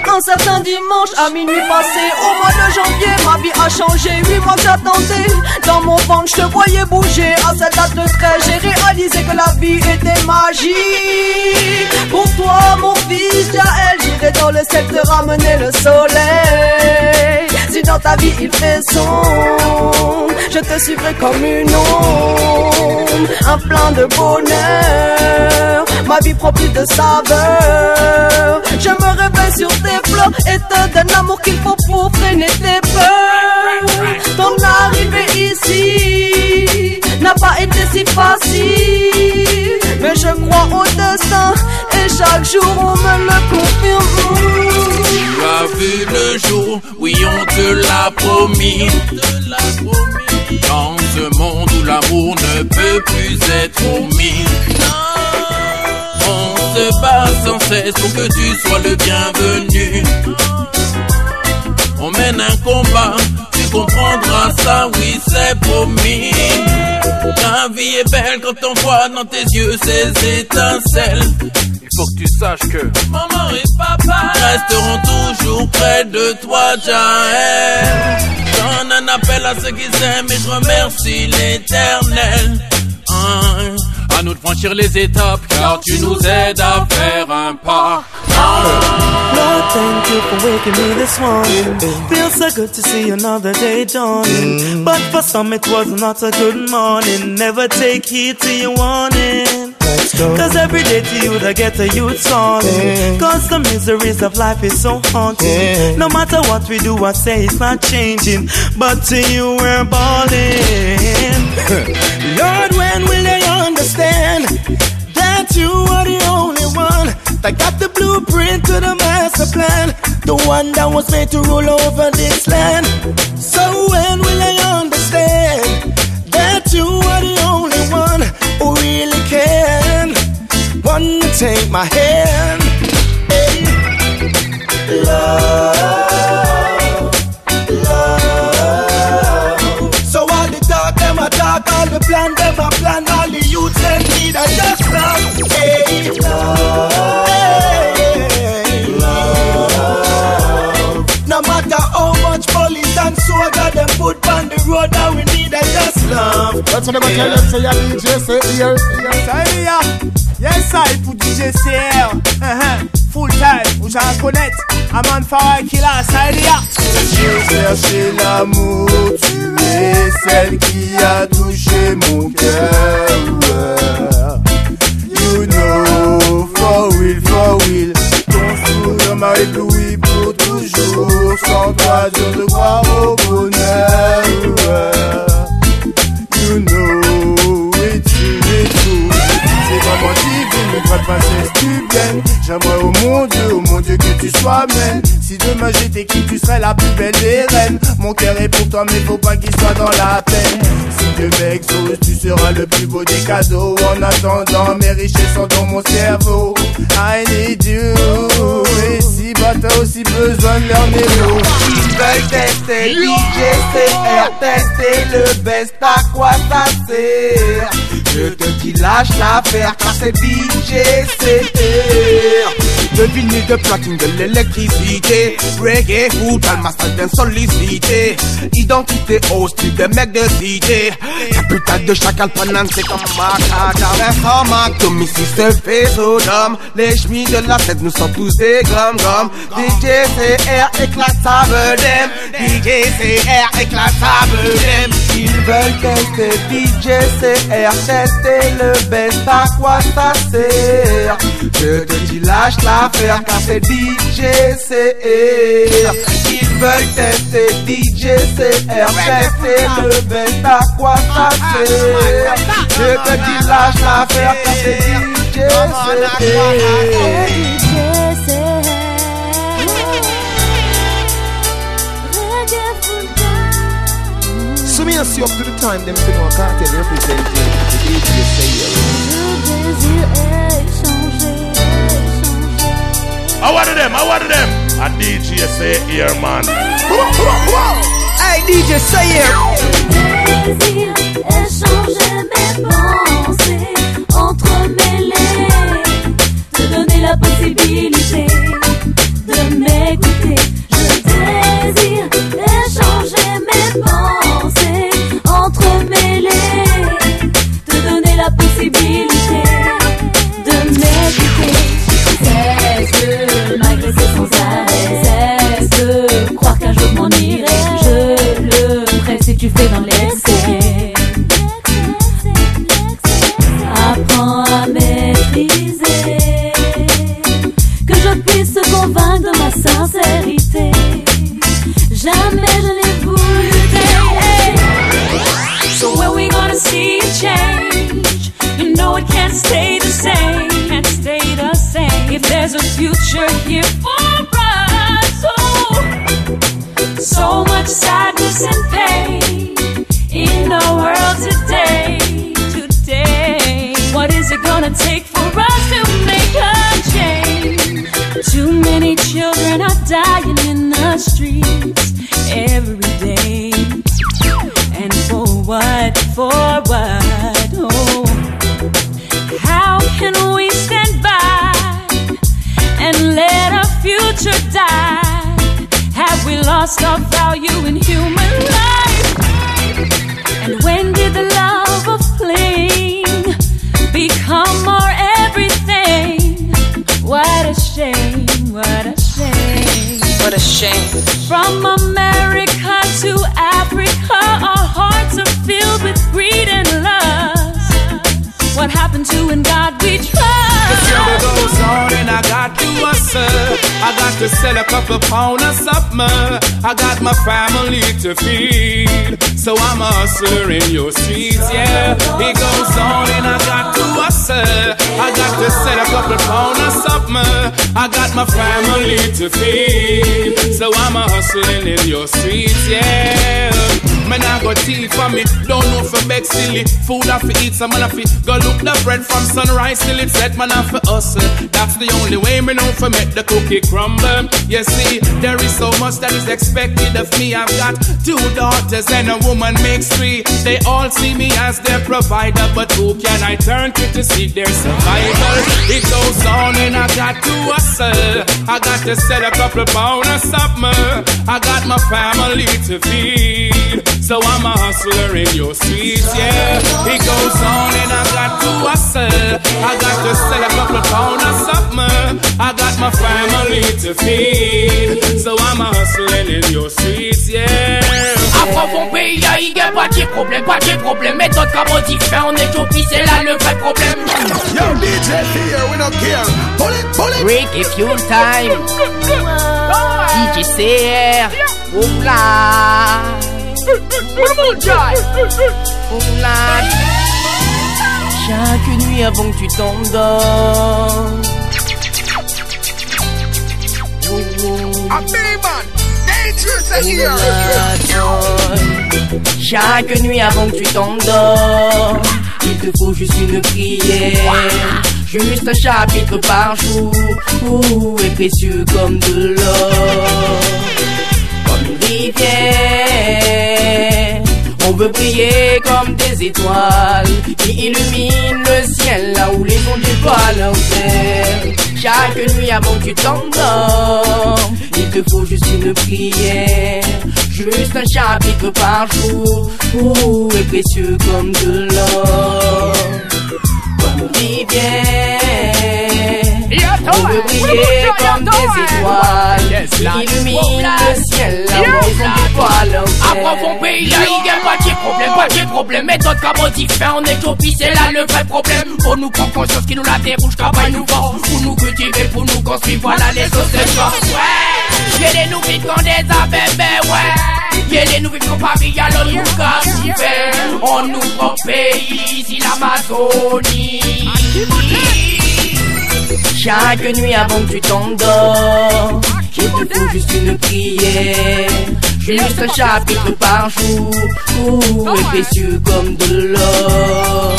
Un certain dimanche à minuit passé Au mois de janvier ma vie a changé. Huit mois que j'attendais. Dans mon ventre je te voyais bouger. À cette date de trait j'ai réalisé que la vie était magique. Pour toi mon fils Jaël J'irai dans le ciel te ramener le soleil Si dans ta vie il fait sombre. Je te suivrai comme une ombre. Un plein de bonheur. Ma vie prend plus de saveur. Je me réveille sur tes flots Et te donne l'amour qu'il faut pour freiner tes peurs. Ton arrivée ici N'a pas été si facile Mais je crois au destin Et chaque jour on me le confirme Tu as vu le jour, oui on te l'a promis. Dans ce monde où l'amour ne peut plus être omis. On se bat sans cesse pour que tu sois le bienvenu. On mène un combat, comprendras ça, oui c'est promis. La vie est belle quand on voit dans tes yeux ces étincelles. Il faut que tu saches que maman et papa resteront toujours près de toi, Jaël. Donne un appel à ceux qui s'aiment et je remercie l'éternel. Hein, À nous de franchir les étapes car tu nous aides à faire un pas. Lord, thank you for waking me this morning. Feels so good to see another day dawning. Mm-hmm. But for some, it was not a good morning. Never take heed to your warning. Cause every day to you, they get a youth calling. Cause the miseries of life is so haunting. No matter what we do, I say it's not changing. But to you, we're balling. [LAUGHS] Lord, when will they understand that you are the only one that got the blueprint to the master plan? The one that was made to rule over this land. So when will I understand that you are the only one who really can? One to take my hand. Hey. Love, plan, them a plan, all the youths them need a just love. Hey, love, hey, love. No matter how much police and soldier them put on the road, now we need love. That's what I'm gonna tell you, say your DJ say here. Yes, I hear. Yes, I pour DJ CR. Uh-huh. Full time, où j'en connais. Amon Farah qui l'a, ça y est. Je cherchais l'amour, tu es celle qui a touché mon cœur. You know, for real, for real. Ton sourire m'a ébloui pour toujours. Sans toi, je ne crois au bonheur. Une grande princesse, tu viennes. J'aimerais au mon Dieu, au mon Dieu que tu sois même. Si demain j'étais qui tu serais la plus belle des reines. Mon cœur est pour toi mais faut pas qu'il soit dans la peine. Si Dieu m'exauce tu seras le plus beau des cadeaux. En attendant mes richesses sont dans mon cerveau. I need you Et si bah t'as aussi besoin de leur néo. Ils veulent tester DJ CR, tester le best, à quoi ça sert? Je te dis lâche l'affaire car c'est DJ CR De platine, de l'électricité. Reggae, foot, massage bien sollicité. Identité au style de mec de cité. Capital de chacal c'est comme macadam Informac, domicile se fait Sodome Les chemis de la tête nous sommes tous des gommes gommes. DJ CR éclate sa vedem DJ CR éclate sa vedem Ils veulent tester DJ CR, tester le best, à quoi ça sert? Je te dis lâche l'affaire car c'est DJ C-AIR Ils veulent tester DJ C-AIR, tester le best, à quoi ça sert Je te dis lâche l'affaire car c'est DJ C-AIR So me see up to the time them to know I can't tell representing the DJ I wanted them, I wanted them. A DJ say here, man. Hey, DJ, say here. désir échanger mes pensées, entremêler, te donner la possibilité de m'écouter. Je désire fais dans l'excès. Apprends à maîtriser, que je puisse convaincre de ma sincérité. Jamais je n'ai voulu t'aider. So when we gonna see a change? You know it can't stay the same. Can't stay the same. If there's a future here for us, oh, so much sadness and pain the world today. Today, what is it gonna take for us to make a change? Too many children are dying in the streets every day. And for what? For what? Oh, how can we stand by and let our future die? Have we lost our value in human life? And when did the love of fling become our everything? What a shame, what a shame. What a shame. From America to Africa, our hearts are filled with greed and lust. What happened to when God we trust? The struggle goes on and I got to hustle. I got to sell a couple pound of something. I got my family to feed. So I'm a hustler in your streets, yeah. It goes on and I got to hustle. I got to sell a couple pound of something. I got my family to feed. So I'm hustling in your streets, yeah. Man, I got tea for me. Don't know for beg silly. Food I fi eat, some man I fi go look the bread from sunrise till it's set. Man I fi hustle. That's the only way me know for make the cookie crumble. You see, there is so much that is expected of me. I've got two daughters and a woman makes three. They all see me as their provider, but who can I turn to to seek their survival? It goes on and I got to hustle. I got to set a couple pound of something. I got my family to feed. So I'm a hustler in your streets, yeah. It goes on and I got to hustle. I got to sell a couple pound of something. I got my family to feed. So I'm a hustling in your streets, yeah. Afro pays, y'a y a pas de problème, pas de problème. Méthode comment différent, on est chopi, c'est là le vrai problème. Yo, DJ here, we don't care. Pull it, pull it. Ricky Fuel Time. DJ CR. Oula. Oula. Chaque nuit avant que tu t'endors. A man. Chaque nuit avant que tu t'endors, il te faut juste une prière. Juste un chapitre par jour, ouh, et précieux comme de l'or. Rivière, on veut briller comme des étoiles qui illuminent le ciel là où les ondes dévoilent leur terre. Chaque nuit avant que tu t'endors, il te faut juste une prière. Juste un chapitre par jour, ouh, et précieux comme de l'or. Une rivière, on veut briller comme des étoiles qui illuminent le ciel. Après mon pays là, il y a pas de problème, pas de problème Méthode qu'a modifié en Éthiopie, c'est là le vrai problème Faut nous prendre conscience qui nous la dérouge, travail nous vend Pour nous cultiver, pour nous construire, voilà les ça Ouais, y'a des nous quand des ben ouais Kele nou viv kon pami yalon nou ka sipe On nou pran peyi si Chaque nuit avant que tu t'endors J'ai tout juste une prière. Juste un chapitre par jour Pour précieux comme de l'or.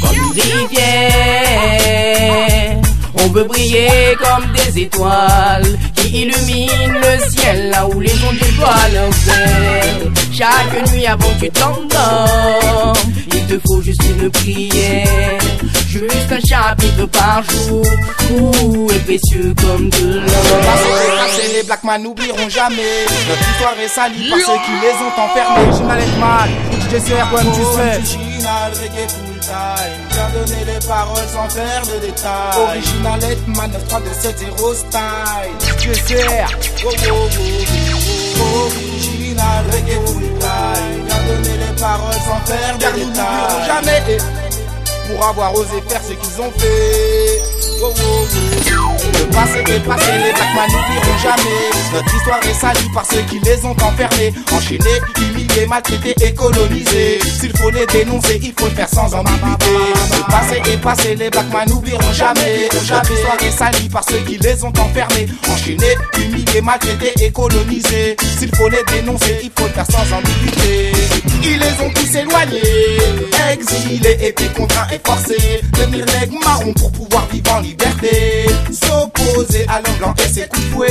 Comme une rivière on veut briller comme des étoiles qui illuminent le ciel là où les ondes dévoilent leur terre. Chaque nuit avant que t'endors, il te faut juste une prière. Juste un chapitre par jour, ouh, et précieux comme de l'or. Les Black Man n'oublieront jamais Notre histoire est salie par ceux qui les ont enfermés Original et mal, DJ CR comme tu sais Original reggae full time. Bien donner les paroles sans faire de détails. Original Hetman 9327 style. DJ CR oh, oh. Original reggae full time. Bien donner les paroles sans faire de détails. jamais. Pour avoir osé faire ce qu'ils ont fait. Le passé est passé, les Blackman n'oublieront jamais. Notre histoire est salie par ceux qui les ont enfermés, enchaînés, humiliés, maltraités et colonisés. S'il faut les dénoncer, il faut le faire sans ambiguïté. Le passé est passé, les Blackman n'oublieront jamais. Notre histoire est salie par ceux qui les ont enfermés, enchaînés, humiliés, maltraités et colonisés. S'il faut les dénoncer, il faut le faire sans ambiguïté. Ils les ont tous éloignés, exilés, étaient contraints et forcés. Devenir nègres marrons pour pouvoir vivre en liberté. S'opposer à l'homme blanc et ses coups.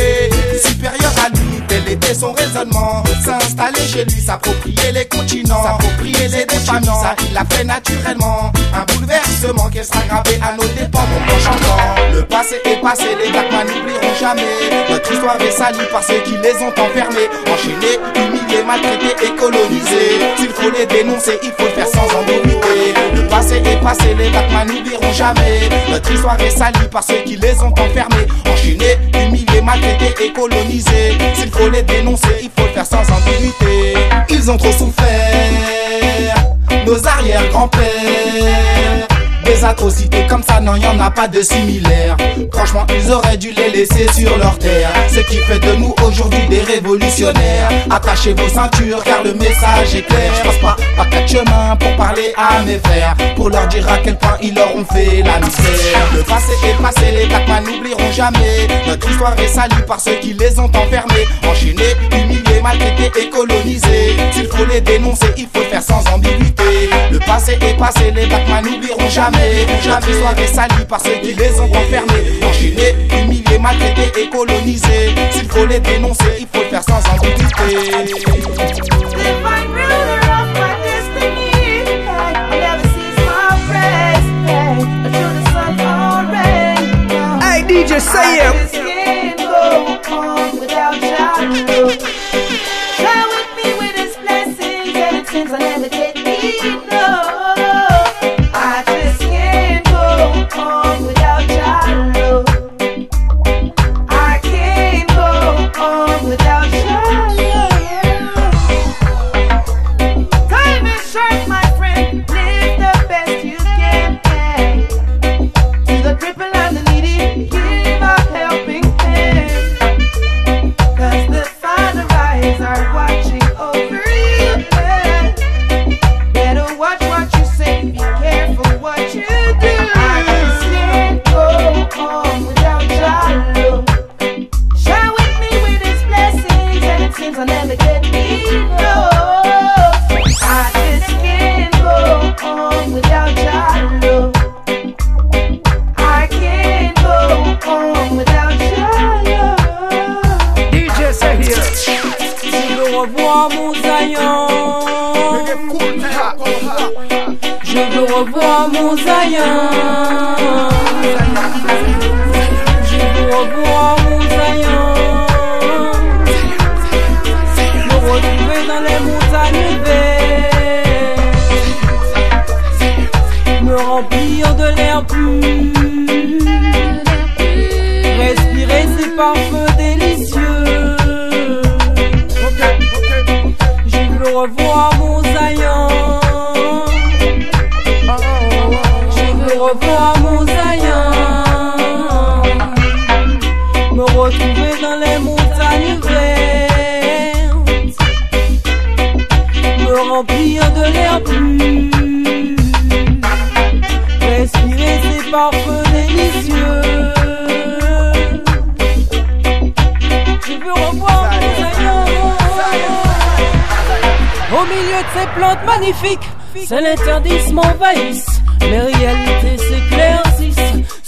Supérieur à lui, tel était son raisonnement. S'installer chez lui, s'approprier les continents. S'approprier les défamants, ça il l'a fait naturellement. Un bouleversement qui sera gravé à nos dépens en chantant. Le passé est passé, les Blackman n'oublieront jamais. Notre histoire est salie par ceux qui les ont enfermés. Enchaînés, humiliés, maltraités et colonisés. S'il faut les dénoncer, il faut le faire sans ambiguïté. Le passé est passé, les Blackman n'oublieront jamais. Notre histoire est salie par ceux qui les ont enfermés. Enchaînés, humiliés, maltraités et colonisés. S'il faut les dénoncer, il faut le faire sans ambiguïté. Ils ont trop souffert, nos arrière-grands-pères. Des atrocités comme ça, non, y en a pas de similaire. Franchement, ils auraient dû les laisser sur leur terre. Ce qui fait de nous aujourd'hui des révolutionnaires. Attachez vos ceintures car le message est clair. Je passe pas par quatre chemins pour parler à mes frères. Pour leur dire à quel point ils leur ont fait la misère. Le passé est passé, les Blackman n'oublieront jamais. Notre histoire est salie par ceux qui les ont enfermés. Enchaînés, humiliés, maltraités et colonisés. S'il faut les dénoncer, il faut le faire sans ambiguïté. Le passé est passé, les Blackman n'oublieront jamais. Histoire est salie par ceux qui les ont enfermés. Enchaînés, humiliés, maltraités et colonisés. S'il faut les dénoncer, il faut le faire sans ambiguïté. Hey DJ, say it.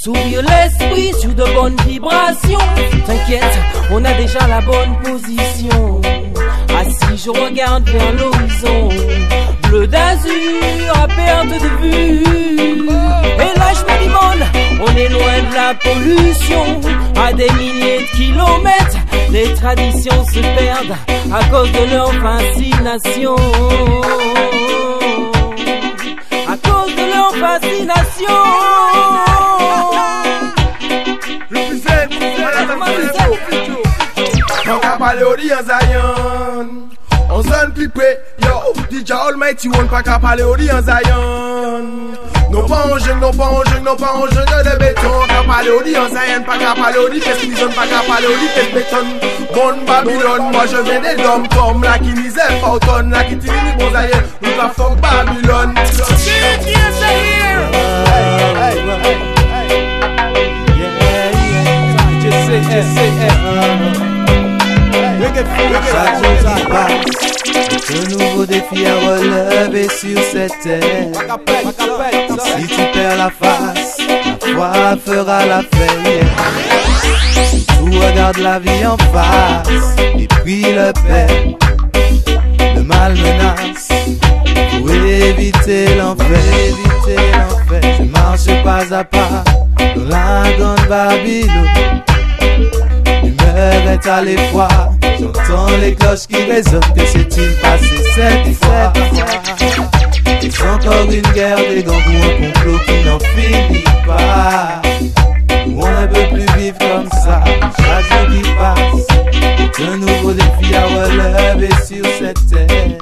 Sourire l'esprit sur de bonnes vibrations. T'inquiète, on a déjà la bonne position. Assis, je regarde vers l'horizon. Bleu d'azur à perte de vue. Et là, je me on est loin de la pollution. À des milliers de kilomètres, les traditions se perdent à cause de leur fascination. À cause de leur fascination. Yon ka pale odi an Zion On zon pi pre Yo, DJ Almighty One pa ka pale odi an Zion Non pa an jeng, non pa an jeng, non pa an jeng de beton Ka pale odi an Zion Pa ka pale odi kes prison Pa ka pale odi kes beton Bon Babylon Moi je ven de dom tom La ki nize fauton La ki tini ni bon Zion Nou ka fok Babylon Yes, I hear. Chaque jour qui passe, de nouveaux défis à relever sur cette terre. Si tu perds la face, la foi fera la fête. Tout regarde la vie en face, et puis le père. Le mal menace, pour éviter l'enfer, éviter l'enfer. Je pas à pas dans la grande Babylone. Est à l'effroi, j'entends les cloches qui résonnent. Que s'est-il passé cette fois Est-ce encore une guerre des gants ou un complot qui n'en finit pas on ne peut plus vivre comme ça, chaque jour qui passe. est un nouveau défi à relever sur cette terre.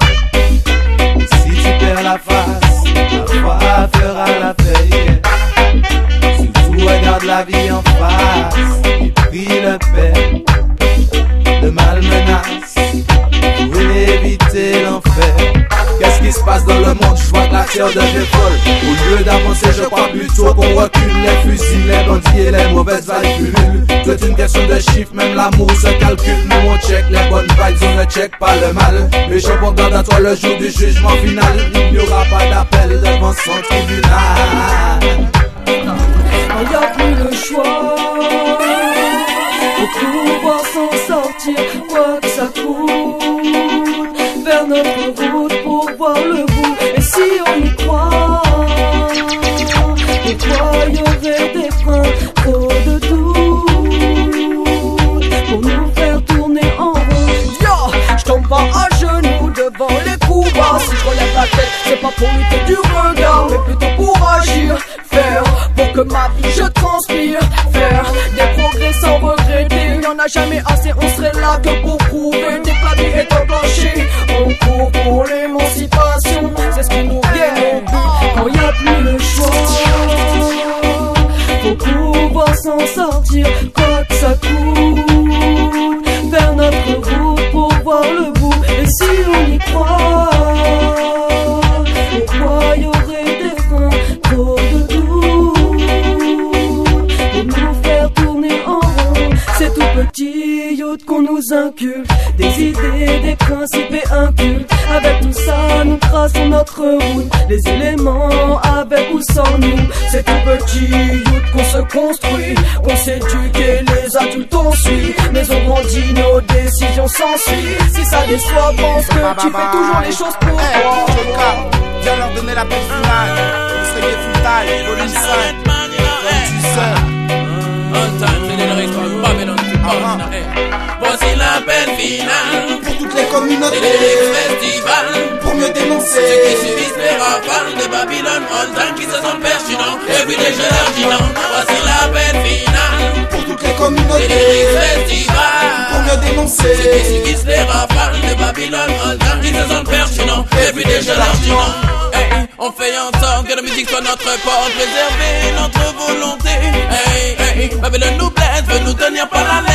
Si tu perds la face, la foi fera la paix. Surtout regarde la vie en face le mal menace pour éviter l'enfer. Qu'est-ce qui se passe dans le monde? Je vois que la terre devient folle Au lieu d'avancer je crois plutôt qu'on recule. Les fusils, les bandits et les mauvaises vibes pullulent Tout est une question de chiffres, même l'amour se calcule. Nous on check les bonnes vibes, on ne check pas le mal. Mais je regarde à toi le jour du jugement final. Il n'y aura pas d'appel devant son tribunal. Il n'y a plus le choix Pour pouvoir s'en sortir Quoi que ça coûte. Vers notre route pour voir le bout. Et si on y croit Pourquoi y aurait des freins Trop de doutes Pour nous faire tourner en rond. Yo, je tombe pas à genoux devant les coups bas Si je relève la tête, c'est pas pour lutter du regard Mais plutôt pour agir, faire Pour que ma vie je transpire. Faire jamais assez, on serait là que pour Des idées, des principes et un culte Avec tout ça, nous traçons notre route. Les éléments, avec ou sans nous. C'est tout petit youth qu'on se construit. On s'éduque et les adultes on suit. Mais on grandit, nos décisions s'ensuivent. Si ça déçoit, pense que tu fais toujours les choses pour toi. Viens leur donner la peine finale. Vous serez full time, volume 5. Comme tu sais. On time, les Voici l'appel final Pour toutes les communautés. Les festivals. Pour mieux dénoncer. Ceux qui subissent les rafales de Babylone time qui se sentent pertinents. Je leur dis non Voici l'appel final Pour toutes les communautés. Les festivals. Pour mieux dénoncer. Ceux qui subissent les rafales de Babylone time qui se sentent pertinents. Everyday je leur dis non Hey, on fait en sorte que la musique soit notre porte, préserver notre volonté. Hey, hey, Babylone nous blesse, veut nous tenir par la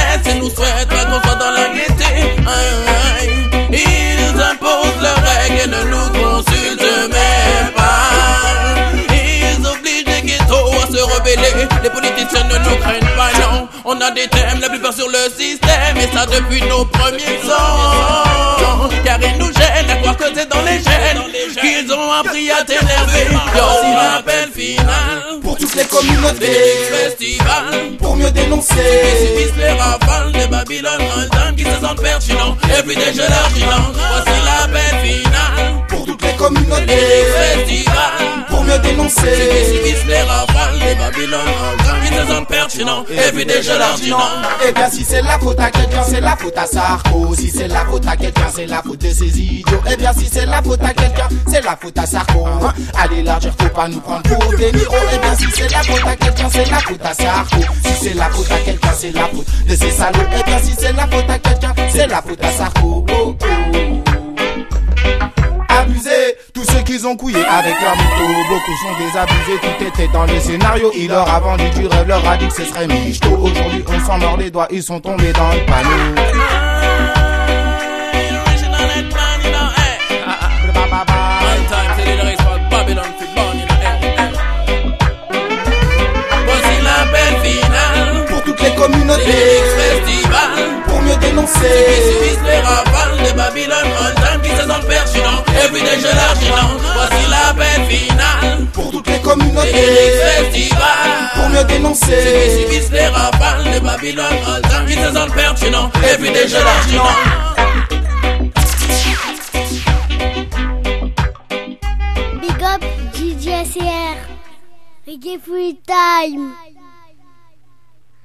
pas, non. On a des thèmes, la plupart sur le système, et ça depuis nos premiers ans. Car ils nous gênent à croire que c'est dans les gènes qu'ils ont appris à t'énerver. Voici l'appel final Pour toutes les communautés des festivals. Pour mieux dénoncer qui subissent les rafales de Babylone, un qui se sentent pertinents. Everyday je leur dis non. Voici l'appel final Les festivals. Pour mieux dénoncer les rafales de Babylone, un temps qui se sentent pertinents. Je non. Eh bien si c'est la faute à quelqu'un, c'est la faute à Sarko Si c'est la faute à quelqu'un, c'est la faute de ces idiots Eh bien si c'est la faute à quelqu'un, c'est la faute à Sarko hein. Allez largeur, faut pas nous prendre pour des miros Eh bien si c'est la faute à quelqu'un, c'est la faute à Sarko Si c'est la faute à quelqu'un, c'est la faute de ces salauds Eh bien si c'est la faute à quelqu'un, c'est la faute à Sarko oh, oh. Tous ceux qu'ils ont couillé avec leur mytho Beaucoup sont désabusés, tout était dans le scénario Il leur a vendu du rêve, leur a dit que ce serait michto Aujourd'hui on s'en mord les doigts, ils sont tombés dans le panneau. Les Pour toutes les communautés dénoncer les rafales de Babylone En qui se sent pertinent Et puis des jeunes argilants Voici la paix finale. Pour toutes les communautés. Festivals. Pour mieux dénoncer. Ceux qui les rafales de Babylone En qui se sent pertinent Et puis des jeunes argilants Big up DJ Reggae Free Time.